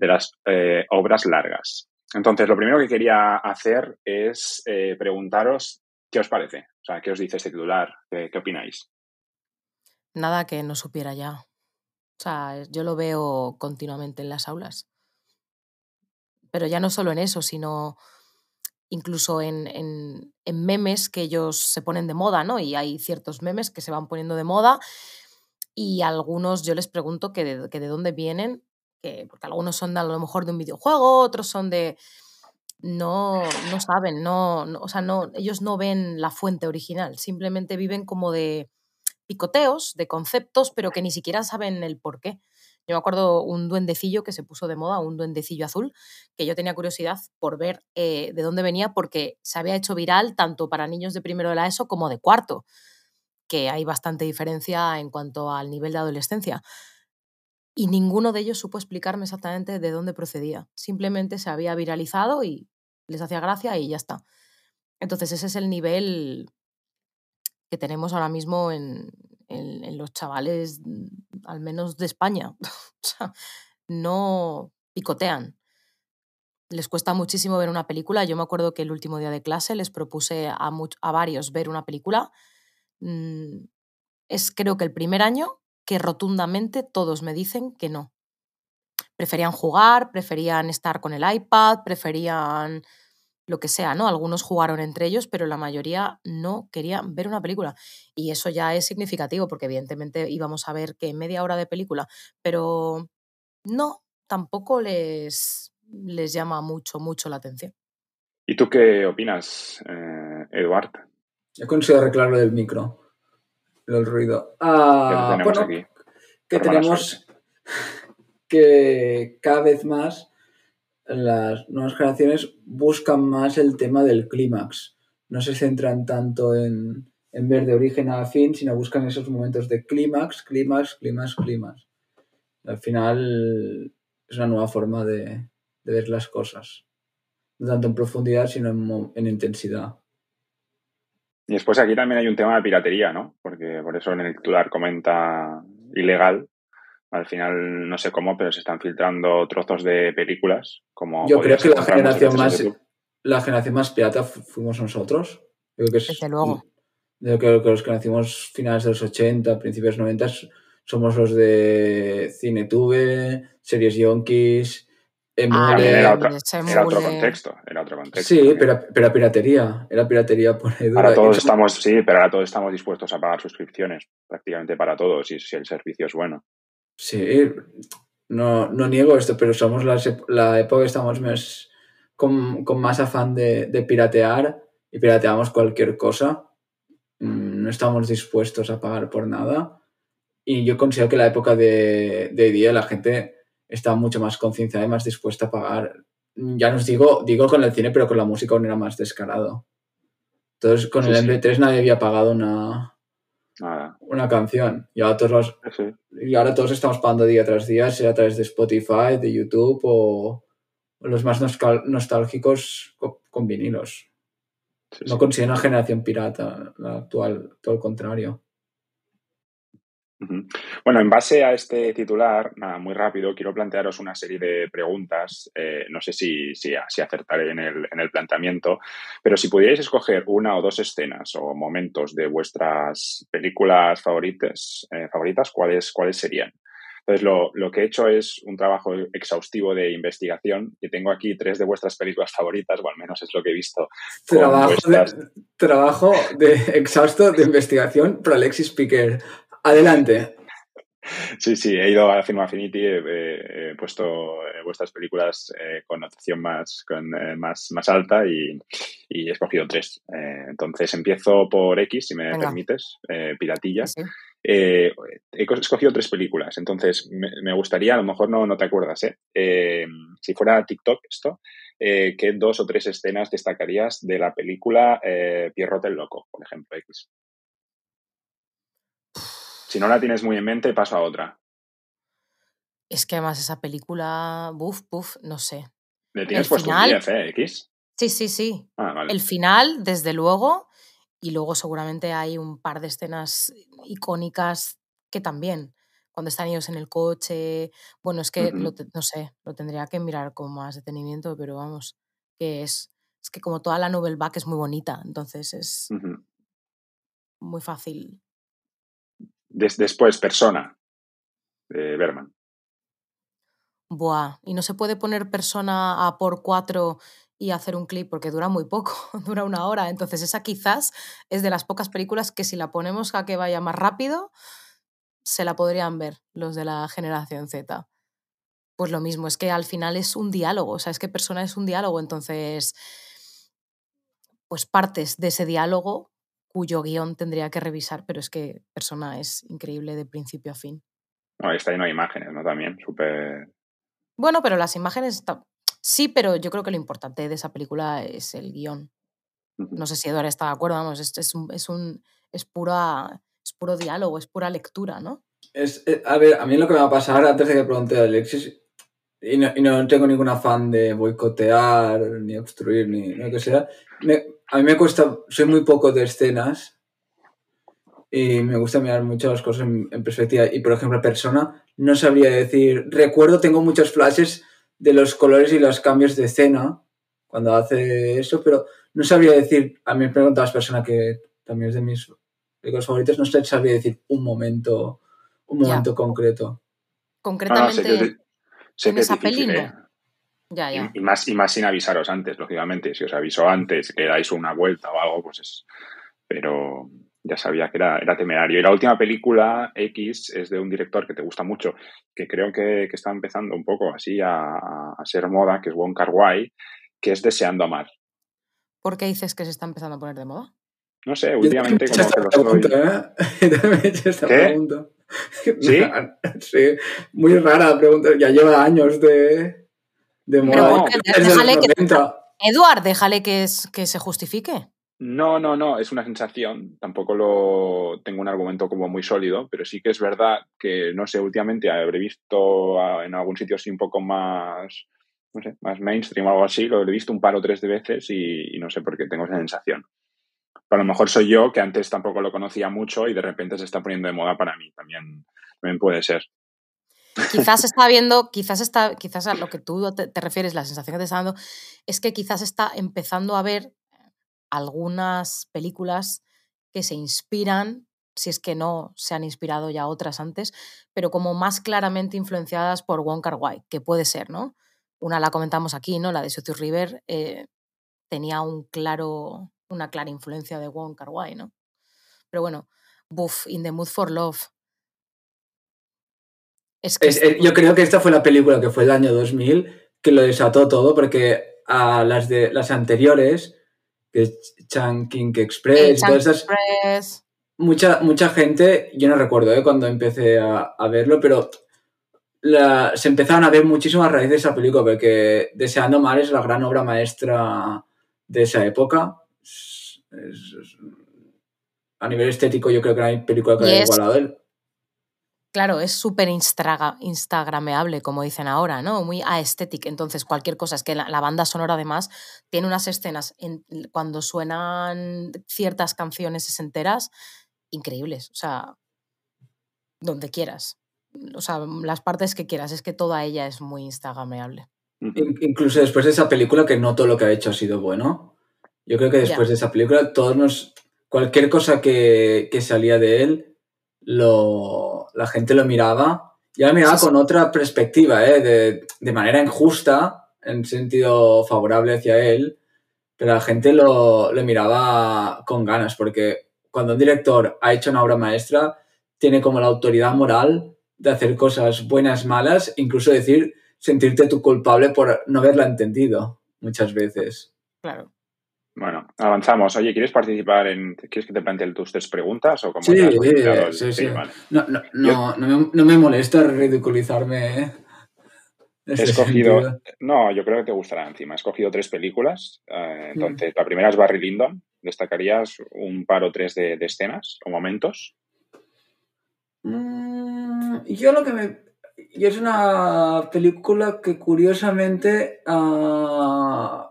de las eh, obras largas. Entonces, lo primero que quería hacer es eh, preguntaros qué os parece, o sea, qué os dice este titular, qué, opináis. Nada que no supiera ya. O sea, yo lo veo continuamente en las aulas. Pero ya no solo en eso, sino incluso en, en, memes que ellos se ponen de moda, ¿no? Y hay ciertos memes que se van poniendo de moda y algunos yo les pregunto que de, que de dónde vienen porque algunos son a lo mejor de un videojuego, otros son de... No, no saben, no, o sea, no, ellos no ven la fuente original, simplemente viven como de picoteos, de conceptos, pero que ni siquiera saben el por qué. Yo me acuerdo un duendecillo que se puso de moda, un duendecillo azul, que yo tenía curiosidad por ver eh, de dónde venía porque se había hecho viral tanto para niños de primero de la ESO como de cuarto, que hay bastante diferencia en cuanto al nivel de adolescencia y ninguno de ellos supo explicarme exactamente de dónde procedía. Simplemente se había viralizado y les hacía gracia y ya está. Entonces ese es el nivel que tenemos ahora mismo en, los chavales, al menos de España. o sea, no picotean. Les cuesta muchísimo ver una película. Yo me acuerdo que el último día de clase les propuse a, a varios ver una película. Mm, es creo que el primer año que rotundamente todos me dicen que no. Preferían jugar, preferían estar con el iPad, preferían lo que sea, ¿no? Algunos jugaron entre ellos, pero la mayoría no querían ver una película. Y eso ya es significativo, porque evidentemente íbamos a ver que media hora de película, pero no, tampoco les, les llama mucho, mucho la atención. ¿Y tú qué opinas, eh, Eduard? Yo considero arreglarlo del micro. El ruido. Ah, tenemos bueno, aquí? que tenemos que cada vez más las nuevas generaciones buscan más el tema del clímax. No se centran tanto en, en ver de origen a fin, sino buscan esos momentos de clímax, clímax, clímax, clímax. Al final es una nueva forma de, de ver las cosas. No tanto en profundidad, sino en intensidad. Y después aquí también hay un tema de piratería, ¿no? Porque por eso en el titular comenta ilegal. Al final, no sé cómo, pero se están filtrando trozos de películas. Como Yo creo que la generación más, la generación más pirata fu- fuimos nosotros. Yo creo que es- Desde luego. Yo creo que los que nacimos finales de los 80, principios 90, somos los de Cinetube, Series Yonkis, Ah, Emule. era, otra- se era otro contexto. Era otro contexto Sí, pero, pero era piratería. Era piratería por ahí. Ahora todos estamos, sí, pero ahora todos estamos dispuestos a pagar suscripciones, prácticamente para todos, si, si el servicio es bueno. Sí, no, no niego esto, pero somos las ep- la época que estamos más, con, con más afán de, de piratear y pirateamos cualquier cosa. Mm, No estamos dispuestos a pagar por nada. Y yo considero que la época de, de hoy día la gente está mucho más concienciada y más dispuesta a pagar. Ya nos digo, digo con el cine, pero con la música aún era más descarado. Entonces, con Sí, el sí. MP3 nadie había pagado una, Nada. una canción. Y ahora todos los, Sí, y ahora todos estamos pagando día tras día, sea a través de Spotify, de YouTube o, los más nostálgicos co- con, vinilos. No considero una generación pirata la actual, todo el contrario. Bueno, en base a este titular, nada, muy rápido, quiero plantearos una serie de preguntas. eh, no sé si, si, si acertaré en el, en el planteamiento, pero si pudierais escoger una o dos escenas o momentos de vuestras películas favoritas, eh, favoritas ¿cuáles, ¿cuáles serían? Entonces, lo, lo que he hecho es un trabajo exhaustivo de investigación y tengo aquí tres de vuestras películas favoritas, o al menos es lo que he visto. Trabajo vuestras- de, trabajo de exhausto de investigación por Alexis Piquer. Adelante. Sí, sí, he ido a Film Affinity, he, he- he puesto eh, vuestras películas eh, con notación más, con, eh, más, más alta y, y he escogido tres. Eh, entonces empiezo por X, si me Venga. permites, eh, Piratilla. Sí. Eh, he co- escogido tres películas, entonces me, me gustaría, a lo mejor no, no te acuerdas, ¿eh? Eh, si fuera TikTok esto, eh, ¿qué dos o tres escenas destacarías de la película eh, Pierrot el Loco, por ejemplo, X? Si no la tienes muy en mente, paso a otra. Es que además esa película, buf, buf, no sé. Le tienes El puesto un final- 10, ¿eh? X. Sí, sí, sí. Ah, vale. El final, desde luego, y luego seguramente hay un par de escenas icónicas que también, cuando están ellos en el coche, bueno, es que, Ujú. lo te- no sé, lo tendría que mirar con más detenimiento, pero vamos, que es, es que como toda la novel back es muy bonita, entonces es muy fácil. Des- después, Persona, de Berman. Buah, y no se puede poner persona a por cuatro y hacer un clip porque dura muy poco, dura una hora. Entonces esa quizás es de las pocas películas que si la ponemos a que vaya más rápido, se la podrían ver los de la generación Z. Pues lo mismo, es que al final es un diálogo, o sea, es que persona es un diálogo, entonces, pues partes de ese diálogo cuyo guion tendría que revisar, pero es que persona es increíble de principio a fin. No, está lleno de imágenes, ¿no? También, súper... Bueno, pero las imágenes ta- sí, pero yo creo que lo importante de esa película es el guion. No sé si Eduardo está de acuerdo, vamos, es, es, un, es, un- es pura, es puro diálogo, es pura lectura, ¿no? Es, eh, a ver, a mí lo que me va a pasar antes de que pregunte a Alexis, y no, y no tengo ningún afán de boicotear, ni obstruir, ni lo que sea, me- a mí me cuesta, soy muy poco de escenas y me gusta mirar mucho las cosas en, en perspectiva. Y por ejemplo, persona, no sabría decir, recuerdo, tengo muchos flashes de los colores y los cambios de escena cuando hace eso, pero no sabría decir, a mí me preguntabas persona que también es de mis películas favoritas, no sé- sabría decir un momento, un Ya. momento concreto. No, Concretamente, sé que, sé en que es esa difícil, peli, ¿eh? No. ya, ya. Y, y más, y más sin avisaros antes, lógicamente. Si os aviso antes que dais una vuelta o algo, pues es... Pero ya sabía que era, era temerario. Y la última película, X, es de un director que te gusta mucho, que creo que, que está empezando un poco así a, a ser moda, que es Wong Kar Wai, que es Deseando Amar. ¿Por qué dices que se está empezando a poner de moda? No sé, últimamente como que lo pregunta, ¿eh? también he hecho esta pregunta. ¿Sí? sí, muy rara pregunta. Ya lleva años de, de moda. déjale que, Eduard, déjale que, que se justifique. No, no, no, es una sensación. Tampoco lo tengo un argumento como muy sólido, pero sí que es verdad que, no sé, últimamente habré visto en algún sitio así un poco más, no sé, más mainstream o algo así, lo he visto un par o tres de veces y, no sé por qué tengo esa sensación. Pero a lo mejor soy yo que antes tampoco lo conocía mucho y de repente se está poniendo de moda para mí. También, también puede ser. Quizás está viendo, quizás está, quizás a lo que tú te, refieres, la sensación que te está dando, es que quizás está empezando a ver algunas películas que se inspiran, si es que no se han inspirado ya otras antes, pero como más claramente influenciadas por Wong Kar Wai, que puede ser, ¿no? Una la comentamos aquí, ¿no? La de Sothu River eh, tenía un claro, una clara influencia de Wong Kar Wai, ¿no? Pero bueno, Buff, In the Mood for Love. Es que yo creo que esta fue la película que fue el año 2000 que lo desató todo, porque a las de las anteriores que es Chunking Express, Express. Mucha, mucha gente, yo no recuerdo ¿eh? cuando empecé a, verlo, pero se empezaron a ver muchísimas raíces de esa película, porque Deseando Mal es la gran obra maestra de esa época. a nivel estético, yo creo que no hay película que haya igualado. Claro, es súper instagrameable, como dicen ahora, ¿no? Muy aesthetic. Entonces, cualquier cosa. Es que la, banda sonora, además, tiene unas escenas en, cuando suenan ciertas canciones enteras increíbles. O sea, donde quieras. O sea, las partes que quieras. Es que toda ella es muy instagrameable. Incluso después de esa película, que no todo lo que ha hecho ha sido bueno. Yo creo que después de esa película, todos nos. Cualquier cosa que, que salía de él, lo la gente lo miraba, ya lo miraba con otra perspectiva, ¿eh? de, de, manera injusta, en sentido favorable hacia él, pero la gente lo, lo miraba con ganas, porque cuando un director ha hecho una obra maestra, tiene como la autoridad moral de hacer cosas buenas, malas, incluso decir, sentirte tú culpable por no haberla entendido muchas veces. Claro. Bueno, avanzamos. Oye, ¿quieres participar en. ¿Quieres que te plantee tus tres preguntas? O sí, sí, sí, No, no, me, no, me, molesta ridiculizarme. ¿eh? He escogido. No, yo creo que te gustará encima. He escogido tres películas. Eh, mm. entonces, la primera es Barry Lyndon. ¿Destacarías un par o tres de, de escenas o momentos? Mm, yo lo que me y es una película que curiosamente uh,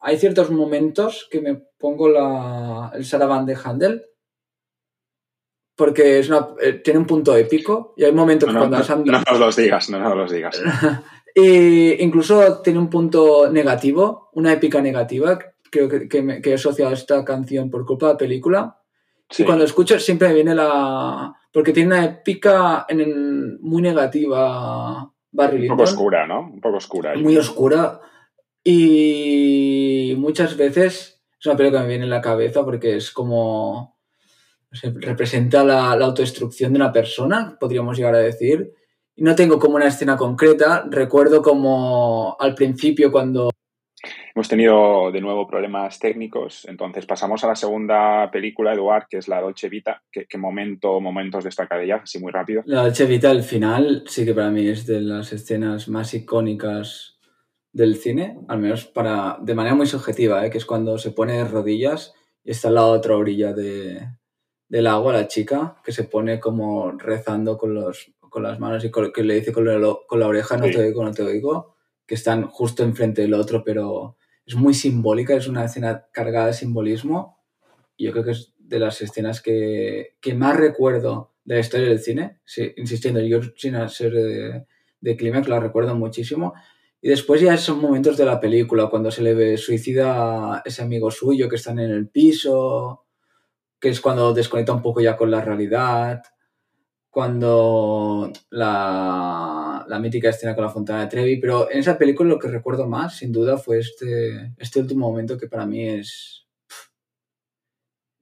hay ciertos momentos que me pongo la, el Saravan de Handel porque es una, eh, tiene un punto épico y hay momentos no, cuando no, no, nos los digas, no nos los digas. y incluso tiene un punto negativo, una épica negativa, creo que, que, me, que he asociado a esta canción por culpa de la película. Sí. Y cuando escucho siempre me viene la, porque tiene una épica en, muy negativa Barry Lyndon. Un poco oscura, ¿no? Un poco oscura. Muy oscura. Y muchas veces es una película que me viene en la cabeza porque es como... representa la, la autodestrucción de una persona, podríamos llegar a decir. Y no tengo como una escena concreta. Recuerdo como al principio cuando Hemos tenido de nuevo problemas técnicos, entonces pasamos a la segunda película, Eduard, que es la Dolce Vita. ¿Qué, qué momento, momentos destacarías, así muy rápido? La Dolce Vita, el final, sí que para mí es de las escenas más icónicas del cine, al menos para, de manera muy subjetiva, ¿eh? que es cuando se pone de rodillas y está en la otra orilla de, del agua la chica, que se pone como rezando con, los, con las manos y que le dice con la, con la oreja, no sí. te oigo, no te oigo que están justo enfrente del otro, pero es muy simbólica, es una escena cargada de simbolismo. Y yo creo que es de las escenas que, que más recuerdo de la historia del cine, sí, insistiendo, yo sin ser de, de Clímax la recuerdo muchísimo. Y después ya son momentos de la película, cuando se le ve suicida a ese amigo suyo que están en el piso, que es cuando desconecta un poco ya con la realidad cuando la, la, mítica escena con la fontana de Trevi, pero en esa película lo que recuerdo más, sin duda, fue este, este último momento que para mí es,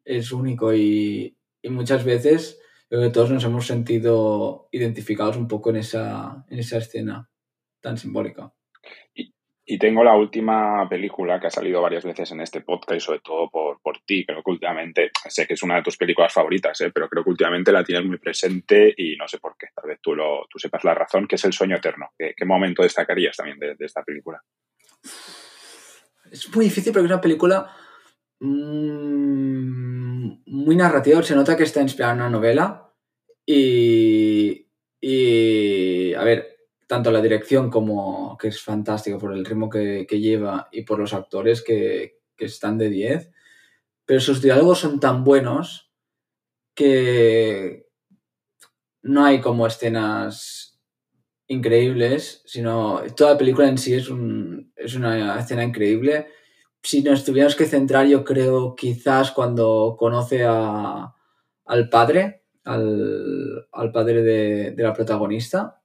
es único y, y muchas veces creo que todos nos hemos sentido identificados un poco en esa, en esa escena tan simbólica. Y, tengo la última película que ha salido varias veces en este podcast sobre todo por, por ti. Creo que últimamente, sé que es una de tus películas favoritas, ¿eh? pero creo que últimamente la tienes muy presente y no sé por qué. Tal vez tú, lo, tú sepas la razón, que es El sueño eterno. ¿Qué, momento destacarías también de, esta película? Es muy difícil porque es una película mmm, muy narrativa. Se nota que está inspirada en una novela y, y a ver, tanto la dirección como que es fantástica por el ritmo que, que lleva y por los actores que, que, están de 10, pero sus diálogos son tan buenos que no hay como escenas increíbles, sino toda la película en sí es, un, es una escena increíble. Si nos tuviéramos que centrar, yo creo quizás cuando conoce a, al padre, al, al padre de, de la protagonista,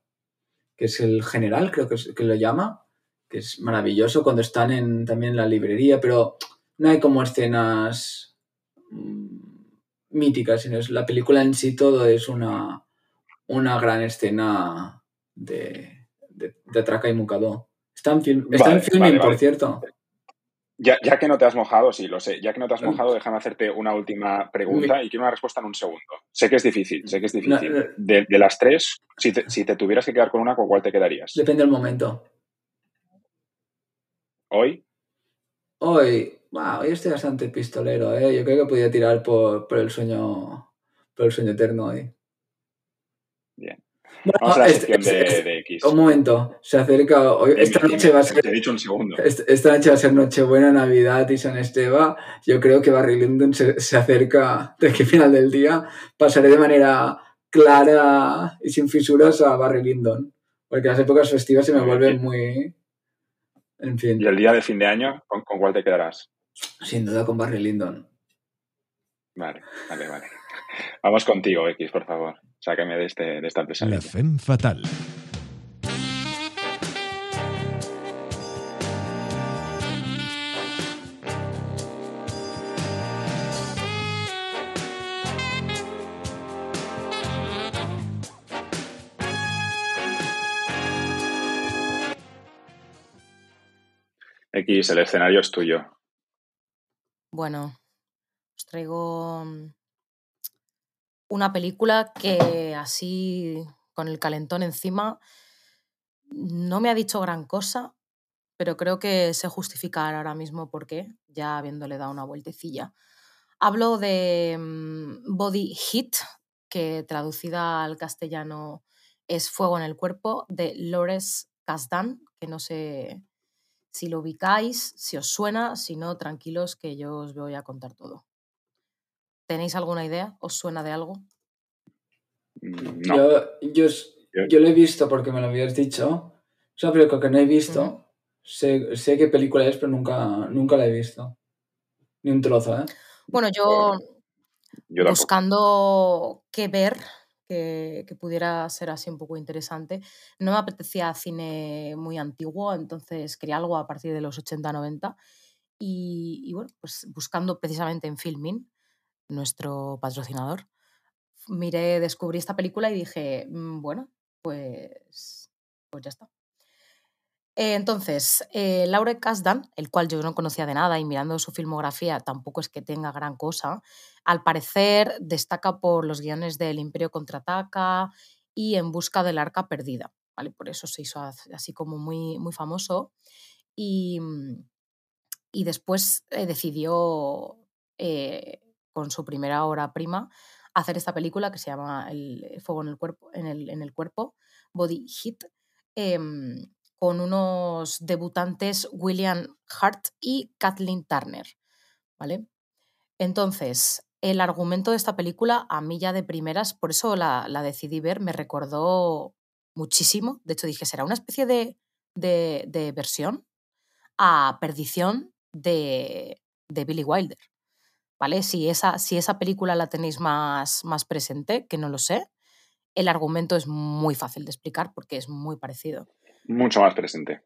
que es el general, creo que, es, que lo llama, que es maravilloso cuando están en, también en la librería, pero no hay como escenas mmm, míticas, sino es la película en sí todo es una, una gran escena de, de, de Atraca y Mukado. Está en, film, está vale, en filming, vale, vale. por cierto. Ya, ya, que no te has mojado, sí, lo sé. Ya que no te has mojado, déjame hacerte una última pregunta y quiero una respuesta en un segundo. Sé que es difícil, sé que es difícil. No, no. De, de, las tres, si te, si te, tuvieras que quedar con una, ¿con cuál te quedarías? Depende del momento. ¿Hoy? Hoy, wow, hoy estoy bastante pistolero, ¿eh? Yo creo que podría tirar por, por el sueño por el sueño eterno hoy. Bien. Vamos a la sección de, de, X. Un momento, se acerca. Hoy, esta noche va a ser. Te he dicho un segundo. Esta noche va a ser Nochebuena, Navidad y San Esteban. Yo creo que Barry Lyndon se, se acerca de que final del día pasaré de manera clara y sin fisuras a Barry Lyndon. Porque las épocas festivas se me vuelven muy. En fin. ¿Y el día de fin de año, con, con cuál te quedarás? Sin duda con Barry Lyndon. Vale, vale, vale. Vamos contigo, X, por favor. Sácame de, este, de esta pesadilla. La femme fatal. X, el escenario es tuyo. Bueno, os traigo mm, una película que así, con el calentón encima, no me ha dicho gran cosa, pero creo que sé justificar ahora mismo por qué, ya habiéndole dado una vueltecilla. Hablo de um, Body Heat, que traducida al castellano es Fuego en el cuerpo, de Lores Kasdan, que no sé si lo ubicáis, si os suena, si no, tranquilos que yo os voy a contar todo. ¿Tenéis alguna idea? ¿Os suena de algo? No. Yo, yo, yo, lo he visto porque me lo habías dicho. Es una película que no he visto. Uh -huh. sé, sé, qué película es, pero nunca, nunca la he visto. Ni un trozo, ¿eh? Bueno, yo, yo buscando qué ver, que, que, pudiera ser así un poco interesante. No me apetecía cine muy antiguo, entonces quería algo a partir de los 80-90. Y, y, bueno, pues buscando precisamente en Filmin, nuestro patrocinador, miré, descubrí esta película y dije, mmm, bueno, pues, pues ya está. Entonces, eh, Laure Kasdan, el cual yo no conocía de nada y mirando su filmografía tampoco es que tenga gran cosa, al parecer destaca por los guiones del Imperio contraataca y En busca del arca perdida, ¿vale? Por eso se hizo así como muy, muy famoso. Y, y después eh, decidió, eh, con su primera obra prima, hacer esta película que se llama El fuego en el cuerpo, en el, en el cuerpo Body Hit. Eh, con unos debutantes William Hart y Kathleen Turner. ¿Vale? Entonces, el argumento de esta película, a mí ya de primeras, por eso la, la decidí ver, me recordó muchísimo. De hecho, dije, será una especie de, de, de versión a Perdición de, de, Billy Wilder. ¿Vale? Si esa, si esa película la tenéis más, más presente, que no lo sé, el argumento es muy fácil de explicar porque es muy parecido mucho más presente.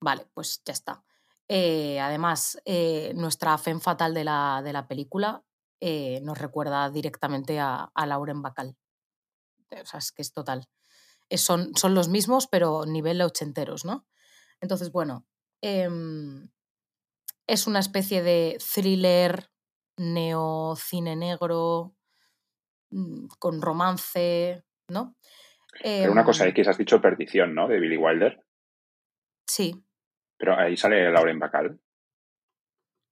Vale, pues ya está. Eh, además, eh, nuestra fe fatal de la, de la película eh, nos recuerda directamente a, a Lauren Bacall. O sea, es que es total. son, son los mismos, pero nivel ochenteros, ¿no? Entonces, bueno, em, es una especie de thriller neocine negro mm, con romance, ¿no? Pero una cosa, Em, X, has dicho Perdición, ¿no? De Billy Wilder. sí, Pero ahí sale Lauren Bacall.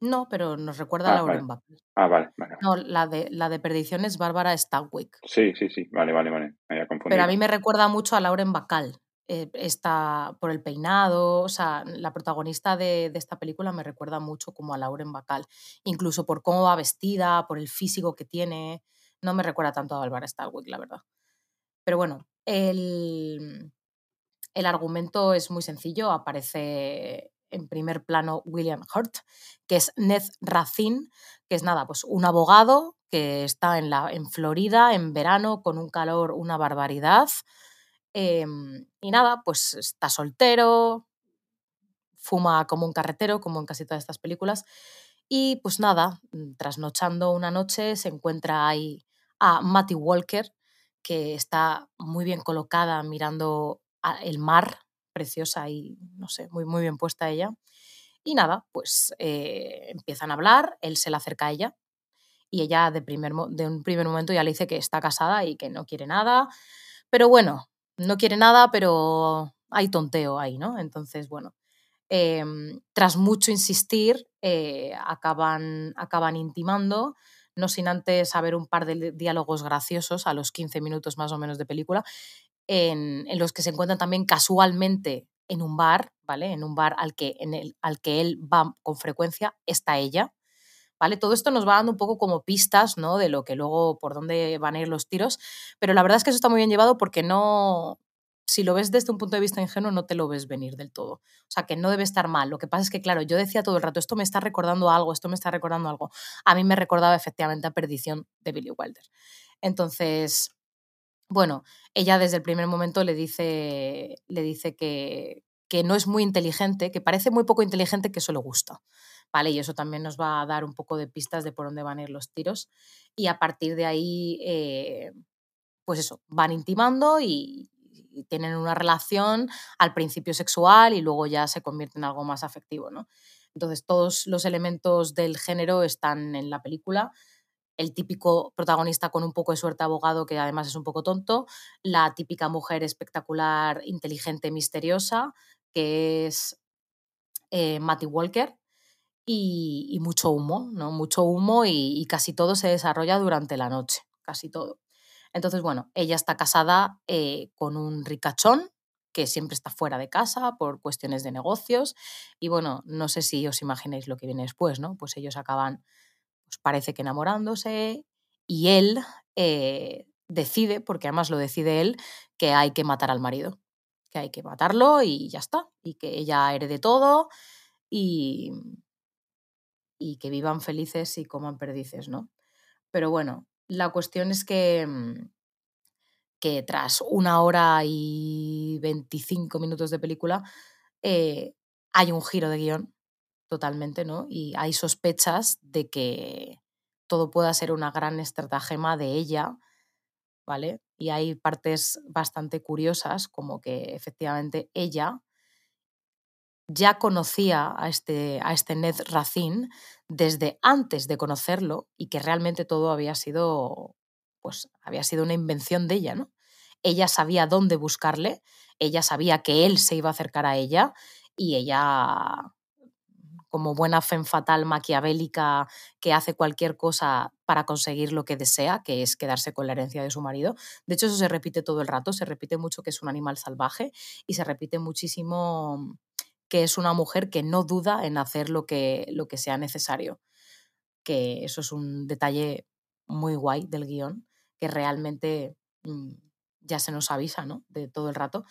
no, pero nos recuerda a Ah, Lauren vale. Bacall. Ah, vale, vale. vale. No, la de, la de Perdición es Bárbara Stanwyck. Sí, sí, sí. Vale, vale, vale. Me había confundido. Pero a mí me recuerda mucho a Lauren Bacall. Eh, esta, por el peinado, o sea, la protagonista de, de esta película me recuerda mucho como a Lauren Bacall, incluso por cómo va vestida, por el físico que tiene, no me recuerda tanto a Bárbara Stanwyck, la verdad. Pero bueno, el, el argumento es muy sencillo, aparece en primer plano William Hurt, que es Ned Racine, que es nada, pues un abogado que está en, la, en Florida en verano con un calor, una barbaridad. Em, y nada, pues está soltero, fuma como un carretero, como en casi todas estas películas. Y pues nada, mm, trasnochando una noche se encuentra ahí a Matty Walker, que está muy bien colocada mirando el mar, preciosa y no sé, muy, muy bien puesta ella. Y nada, pues eh, empiezan a hablar, él se le acerca a ella y ella de, primer, de un primer momento ya le dice que está casada y que no quiere nada. Pero bueno, no quiere nada, pero hay tonteo ahí, ¿no? Entonces, bueno, em, tras mucho insistir, eh, acaban, acaban intimando, no sin antes saber un par de diálogos graciosos a los 15 minutos más o menos de película, en, en los que se encuentran también casualmente en un bar, ¿vale? En un bar al que, en el, al que él va con frecuencia, está ella. ¿Vale? Todo esto nos va dando un poco como pistas, ¿no? De lo que luego, por dónde van a ir los tiros, pero la verdad es que eso está muy bien llevado porque no, si lo ves desde un punto de vista ingenuo, no te lo ves venir del todo. O sea, que no debe estar mal. Lo que pasa es que, claro, yo decía todo el rato, esto me está recordando algo, esto me está recordando algo. A mí me recordaba efectivamente a Perdición de Billy Wilder. Entonces, bueno, ella desde el primer momento le dice, le dice que, que no es muy inteligente, que parece muy poco inteligente, que eso le gusta. ¿Vale? Y eso también nos va a dar un poco de pistas de por dónde van a ir los tiros. Y a partir de ahí, eh, pues eso, van intimando y, tienen una relación al principio sexual y luego ya se convierte en algo más afectivo, ¿no? Entonces, todos los elementos del género están en la película. El típico protagonista con un poco de suerte abogado, que además es un poco tonto. La típica mujer espectacular, inteligente, misteriosa, que es eh, Matty Walker. Y, mucho humo, ¿no? Mucho humo y, y casi todo se desarrolla durante la noche, casi todo. Entonces, bueno, ella está casada eh, con un ricachón que siempre está fuera de casa por cuestiones de negocios. Y bueno, no sé si os imagináis lo que viene después, ¿no? Pues ellos acaban, pues parece que enamorándose y él eh, decide, porque además lo decide él, que hay que matar al marido, que hay que matarlo y ya está, y que ella herede todo y, y que vivan felices y coman perdices, ¿no? Pero bueno, la cuestión es que, mm, que tras una hora y 25 minutos de película eh, hay un giro de guion totalmente, ¿no? Y hay sospechas de que todo pueda ser una gran estratagema de ella, ¿vale? Y hay partes bastante curiosas, como que efectivamente ella ya conocía a este, a este Ned Racine desde antes de conocerlo y que realmente todo había sido, pues, había sido una invención de ella, ¿no? Ella sabía dónde buscarle, ella sabía que él se iba a acercar a ella y ella, como buena femme fatal maquiavélica que hace cualquier cosa para conseguir lo que desea, que es quedarse con la herencia de su marido. De hecho, eso se repite todo el rato, se repite mucho que es un animal salvaje y se repite muchísimo que es una mujer que no duda en hacer lo que, lo que sea necesario. Que eso es un detalle muy guay del guion, que realmente mm, ya se nos avisa, ¿no? De todo el rato.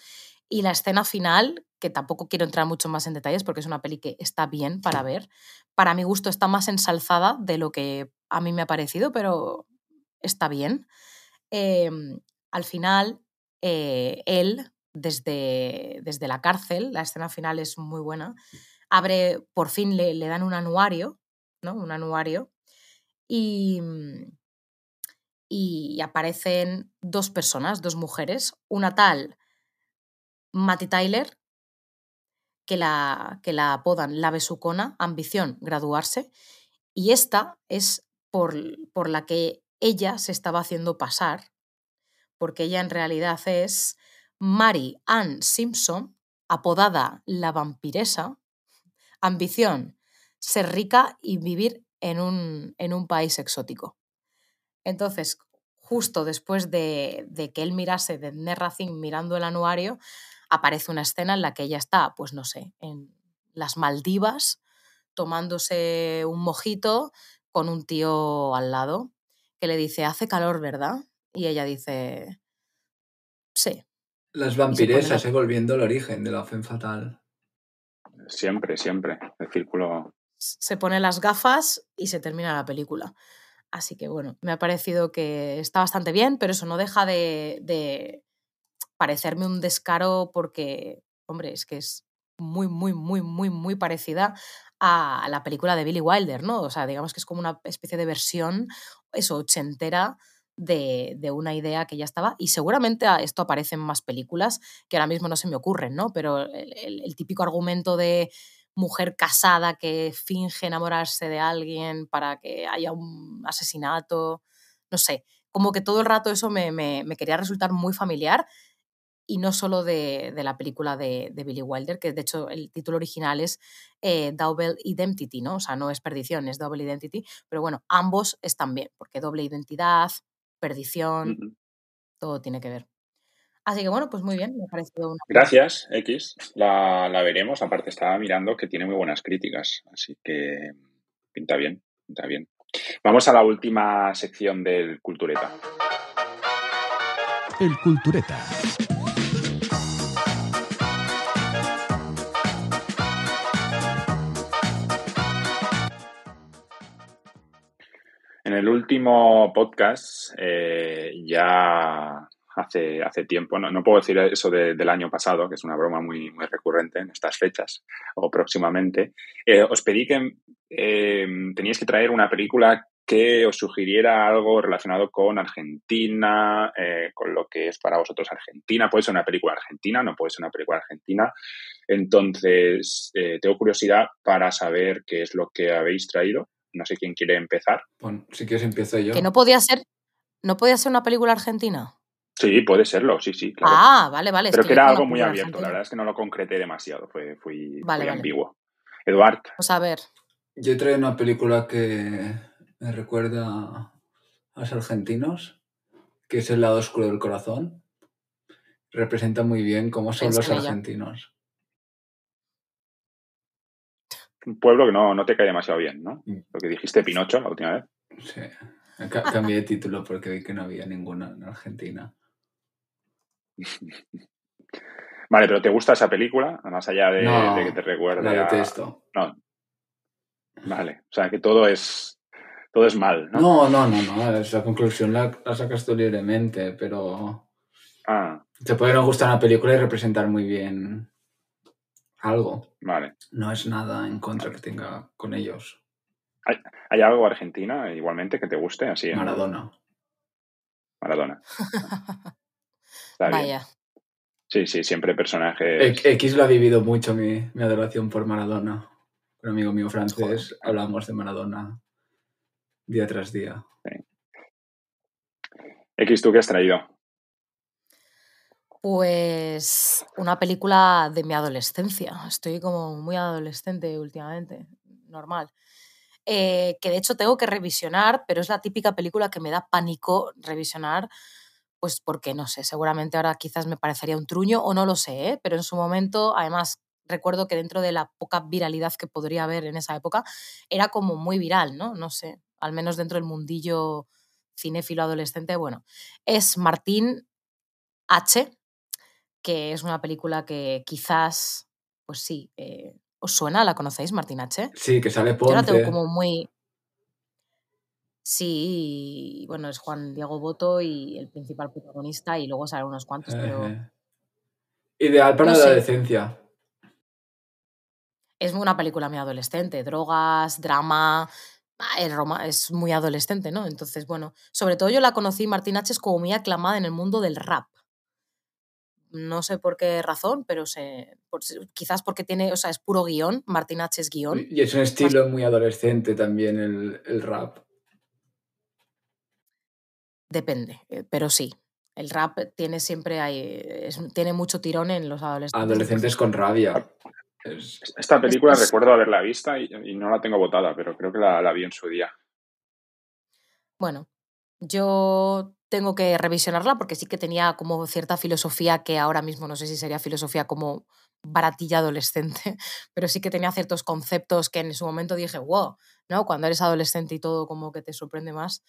Y la escena final, que tampoco quiero entrar mucho más en detalles porque es una peli que está bien para ver. Para mi gusto está más ensalzada de lo que a mí me ha parecido, pero está bien. Eh, al final, eh, él, desde, desde la cárcel, la escena final es muy buena, abre, por fin le, le dan un anuario, ¿no? Un anuario. Y, y aparecen dos personas, dos mujeres, una tal Matty Tyler, que la, que la apodan la besucona, ambición, graduarse, y esta es por, por la que ella se estaba haciendo pasar, porque ella en realidad es Mary Ann Simpson, apodada la vampiresa, ambición, ser rica y vivir en un, en un país exótico. Entonces, justo después de, que él mirase de Nerracin mirando el anuario, aparece una escena en la que ella está, pues no sé, en las Maldivas, tomándose un mojito con un tío al lado, que le dice, hace calor, ¿verdad? Y ella dice, sí. Las vampiresas, eh, volviendo al origen de la fe fatal. Siempre, siempre, el círculo. Se pone las gafas y se termina la película. Así que bueno, me ha parecido que está bastante bien, pero eso no deja de, parecerme un descaro porque, hombre, es que es muy, muy, muy, muy, muy parecida a la película de Billy Wilder, ¿no? O sea, digamos que es como una especie de versión, eso, ochentera de, de, una idea que ya estaba. Y seguramente esto aparece en más películas que ahora mismo no se me ocurren, ¿no? Pero el típico argumento de mujer casada que finge enamorarse de alguien para que haya un asesinato, no sé, como que todo el rato eso me, me, quería resultar muy familiar y no solo de, de la película de, de, Billy Wilder, que de hecho el título original es eh, Double Identity, ¿no? O sea, no es perdición, es Double Identity, pero bueno, ambos están bien, porque doble identidad, perdición, todo tiene que ver. Así que bueno, pues muy bien, me ha parecido una... Gracias, X. La, la, veremos. Aparte, estaba mirando que tiene muy buenas críticas. Así que pinta bien, pinta bien. Vamos a la última sección del Cultureta. El Cultureta. En el último podcast eh, ya hace, hace tiempo. No, no puedo decir eso del año pasado, que es una broma muy, recurrente en estas fechas o próximamente. Eh, os pedí que eh, teníais que traer una película que os sugiriera algo relacionado con Argentina, con lo que es para vosotros Argentina. Puede ser una película argentina, no puede ser una película argentina. Entonces, tengo curiosidad para saber qué es lo que habéis traído. No sé quién quiere empezar. Bueno, si quieres empiezo yo. Que no podía ser, no podía ser una película argentina. Sí, puede serlo, sí, sí, claro. Ah, vale, vale. Pero que, era algo muy abierto, la verdad es que no lo concreté demasiado, fue, fui, ambiguo. Eduard. Pues a ver. Yo traigo una película que me recuerda a los argentinos, que es El lado oscuro del corazón. Representa muy bien cómo son los argentinos. Un pueblo que no, no te cae demasiado bien, ¿no? Mm. Lo que dijiste Pinocho la última vez. Sí. Cambié de título porque vi que no había ninguna en Argentina. Vale, pero ¿te gusta esa película? Más allá de, que te recuerde. La detesto. No. Vale, o sea que todo es todo es mal, ¿no? No, no, no, no. Esa conclusión la, sacas tú libremente, pero. Ah. Te puede no gustar una película y representar muy bien algo. Vale. No es nada en contra que tenga con ellos. ¿Hay, ¿Hay, algo Argentina igualmente que te guste? Así, Maradona. Maradona. Vaya. Sí, sí, siempre personajes. X lo ha vivido mucho mi, mi adoración por Maradona. Un amigo mío francés hablamos de Maradona día tras día. X, ¿tú qué has traído? Pues una película de mi adolescencia. Estoy como muy adolescente últimamente, normal. Eh, que de hecho tengo que revisionar, pero es la típica película que me da pánico revisionar pues porque no sé, seguramente ahora quizás me parecería un truño o no lo sé, ¿eh? pero en su momento, además, recuerdo que dentro de la poca viralidad que podría haber en esa época, era como muy viral, ¿no? No sé, al menos dentro del mundillo cinéfilo adolescente, bueno, es Martín H., que es una película que quizás, pues sí, eh, ¿os suena? ¿La conocéis, Martín H? Sí, que sale Ponce. Yo la tengo como muy... Sí, bueno, es Juan Diego Boto y el principal protagonista y luego salen unos cuantos, pero... Ideal para la adolescencia. Es una película muy adolescente, drogas, drama, ah, es muy adolescente, ¿no? Entonces, bueno, sobre todo yo la conocí, Martín H. es como muy aclamada en el mundo del rap. No sé por qué razón, pero se, quizás porque tiene, o sea, es puro guion, Martin H es guion. Y es un estilo muy adolescente también el, el rap. Depende, eh, pero sí. El rap tiene siempre hay, tiene mucho tirón en los adolescentes. Adolescentes con rabia. Esta película recuerdo haberla vista y, no la tengo votada, pero creo que la, la vi en su día. Bueno, yo tengo que revisionarla porque sí que tenía como cierta filosofía que ahora mismo no sé si sería filosofía como baratilla adolescente, pero sí que tenía ciertos conceptos que en su momento dije, wow, ¿no? Cuando eres adolescente y todo como que te sorprende más,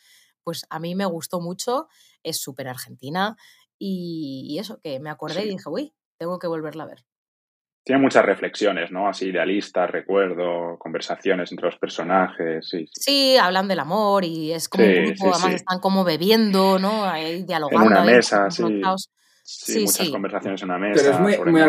pues a mí me gustó mucho, es súper argentina y, eso, que me acordé y dije, uy, tengo que volverla a ver tiene muchas reflexiones, ¿no? Así idealistas, recuerdo, conversaciones entre los personajes, sí. Sí, hablan del amor y es como un grupo, además están como bebiendo, ¿no? Ahí dialogando. En una mesa, sí. Sí, muchas conversaciones en una mesa. Pero es muy, muy,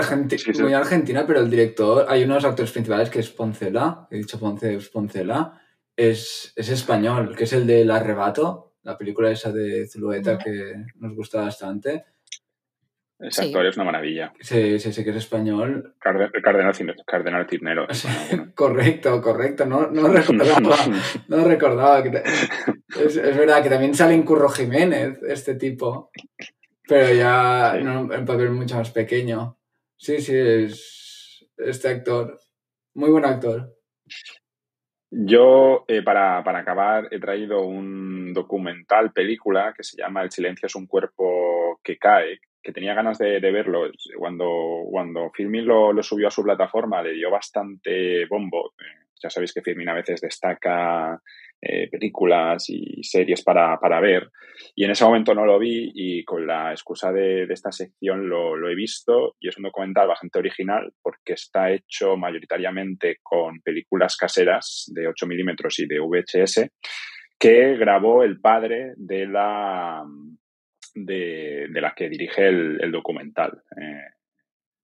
muy, argentina, pero el director, hay unos actores principales que es Poncela, he dicho Ponce, es Poncela, es, es español, que es el del Arrebato, la película esa de Zulueta que nos gusta bastante. Ese actor es una maravilla. Sí, sí, sí, que es español. Cardenal, Cardenal Cisnero. correcto, correcto. No, no recordaba. no recordaba. Que es, verdad que también sale en Curro Jiménez, este tipo. Pero ya en papel mucho más pequeño. Sí, sí, es este actor. Muy buen actor. Yo, eh, para, para, acabar, he traído un documental, película, que se llama El silencio es un cuerpo que cae, que tenía ganas de, verlo. Cuando, cuando Filmin lo, subió a su plataforma, le dio bastante bombo. Eh, ya sabéis que Filmin a veces destaca eh, películas y series para, para, ver. Y en ese momento no lo vi y con la excusa de, de esta sección lo, lo, he visto y es un documental bastante original porque está hecho mayoritariamente con películas caseras de 8 milímetros y de VHS que grabó el padre de la de, de la que dirige el, documental. Eh,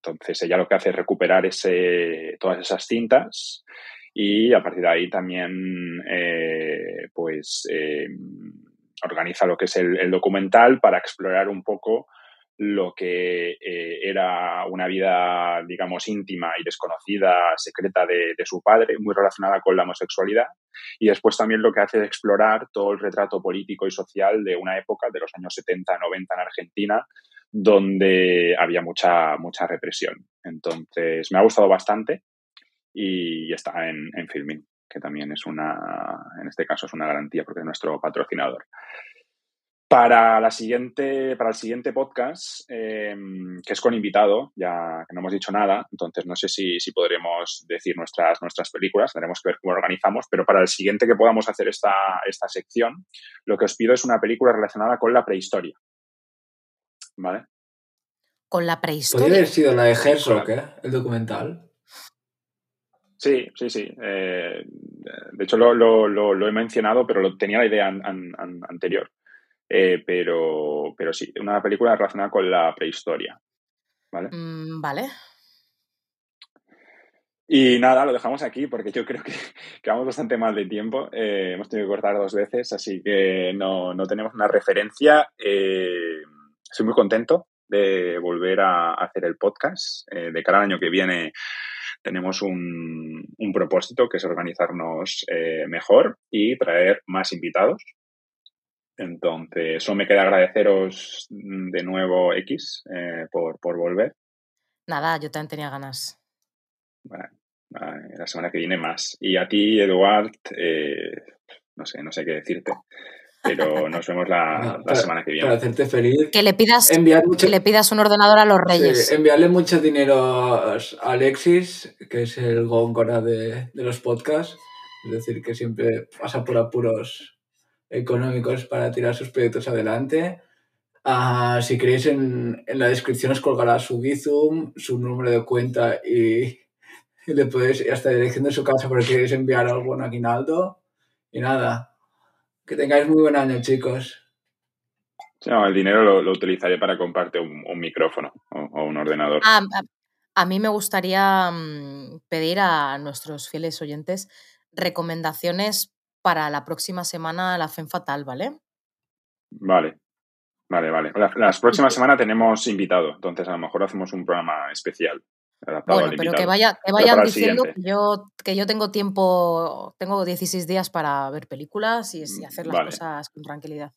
entonces ella lo que hace es recuperar ese, todas esas cintas y a partir de ahí también eh, pues eh, organiza lo que es el, documental para explorar un poco lo que eh, era una vida, digamos, íntima y desconocida, secreta de, su padre, muy relacionada con la homosexualidad. Y después también lo que hace es explorar todo el retrato político y social de una época, de los años 70, 90 en Argentina, donde había mucha, mucha represión. Entonces, me ha gustado bastante y está en, en Filming, que también es una, en este caso es una garantía porque es nuestro patrocinador. Para, la siguiente, para el siguiente podcast, em, que es con invitado, ya que no hemos dicho nada, entonces no sé si, si podremos decir nuestras, nuestras películas, tendremos que ver cómo organizamos, pero para el siguiente que podamos hacer esta, esta sección, lo que os pido es una película relacionada con la prehistoria. ¿Vale? Con la prehistoria. Podría haber sido la de Herzog, ¿eh? El documental. Sí, sí, sí. Eh, de hecho, lo, lo, lo, he mencionado, pero lo, tenía la idea anterior. Eh, pero, pero sí, una película relacionada con la prehistoria. ¿Vale? Mm, vale. Y nada, lo dejamos aquí porque yo creo que, que vamos bastante mal de tiempo. Eh, hemos tenido que cortar dos veces, así que no, no tenemos una referencia. Eh, soy muy contento de volver a hacer el podcast. de cara al año que viene tenemos un, un propósito que es organizarnos mejor y traer más invitados. Entonces, eso me queda agradeceros de nuevo, X, eh, por, por, volver. Nada, yo también tenía ganas. Bueno, la semana que viene más. Y a ti, Eduard, eh, no sé, no sé qué decirte. Pero nos vemos la, la semana que viene. Para hacerte feliz. Que le pidas, que le pidas un ordenador a los reyes. Sí, enviarle mucho dinero a Alexis, que es el góngora de, de los podcasts. Es decir, que siempre pasa por apuros económicos para tirar sus proyectos adelante. Ah, si queréis, en, en, la descripción os colgará su Bizum, su número de cuenta y, le podéis, hasta la dirección de su casa porque queréis enviar algún aguinaldo. Y nada, que tengáis muy buen año, chicos. el dinero lo, utilizaré para comprarte un, micrófono o, un ordenador. a, a, mí me gustaría mm, pedir a nuestros fieles oyentes recomendaciones para la próxima semana la FEM Fatal, ¿vale? Vale. Vale, vale. La, las próximas semanas tenemos invitado, entonces a lo mejor hacemos un programa especial. Bueno, pero que, vaya, que vayan diciendo que yo, que yo tengo tiempo, tengo 16 días para ver películas y, y hacer las cosas con tranquilidad.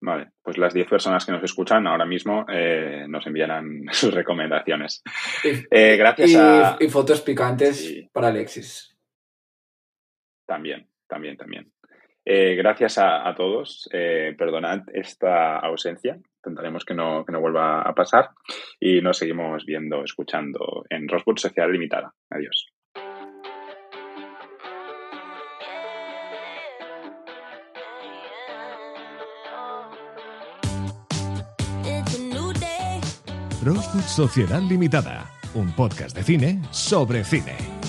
Vale, pues las 10 personas que nos escuchan ahora mismo eh, nos enviarán sus recomendaciones. Eh, gracias a... Y fotos picantes para Alexis. También, también, también. Eh, gracias a, todos. perdonad esta ausencia. Intentaremos que no, que no vuelva a pasar. Y nos seguimos viendo, escuchando en Rosebud Social Limitada. Adiós. Rosewood Sociedad Limitada, un podcast de cine sobre cine.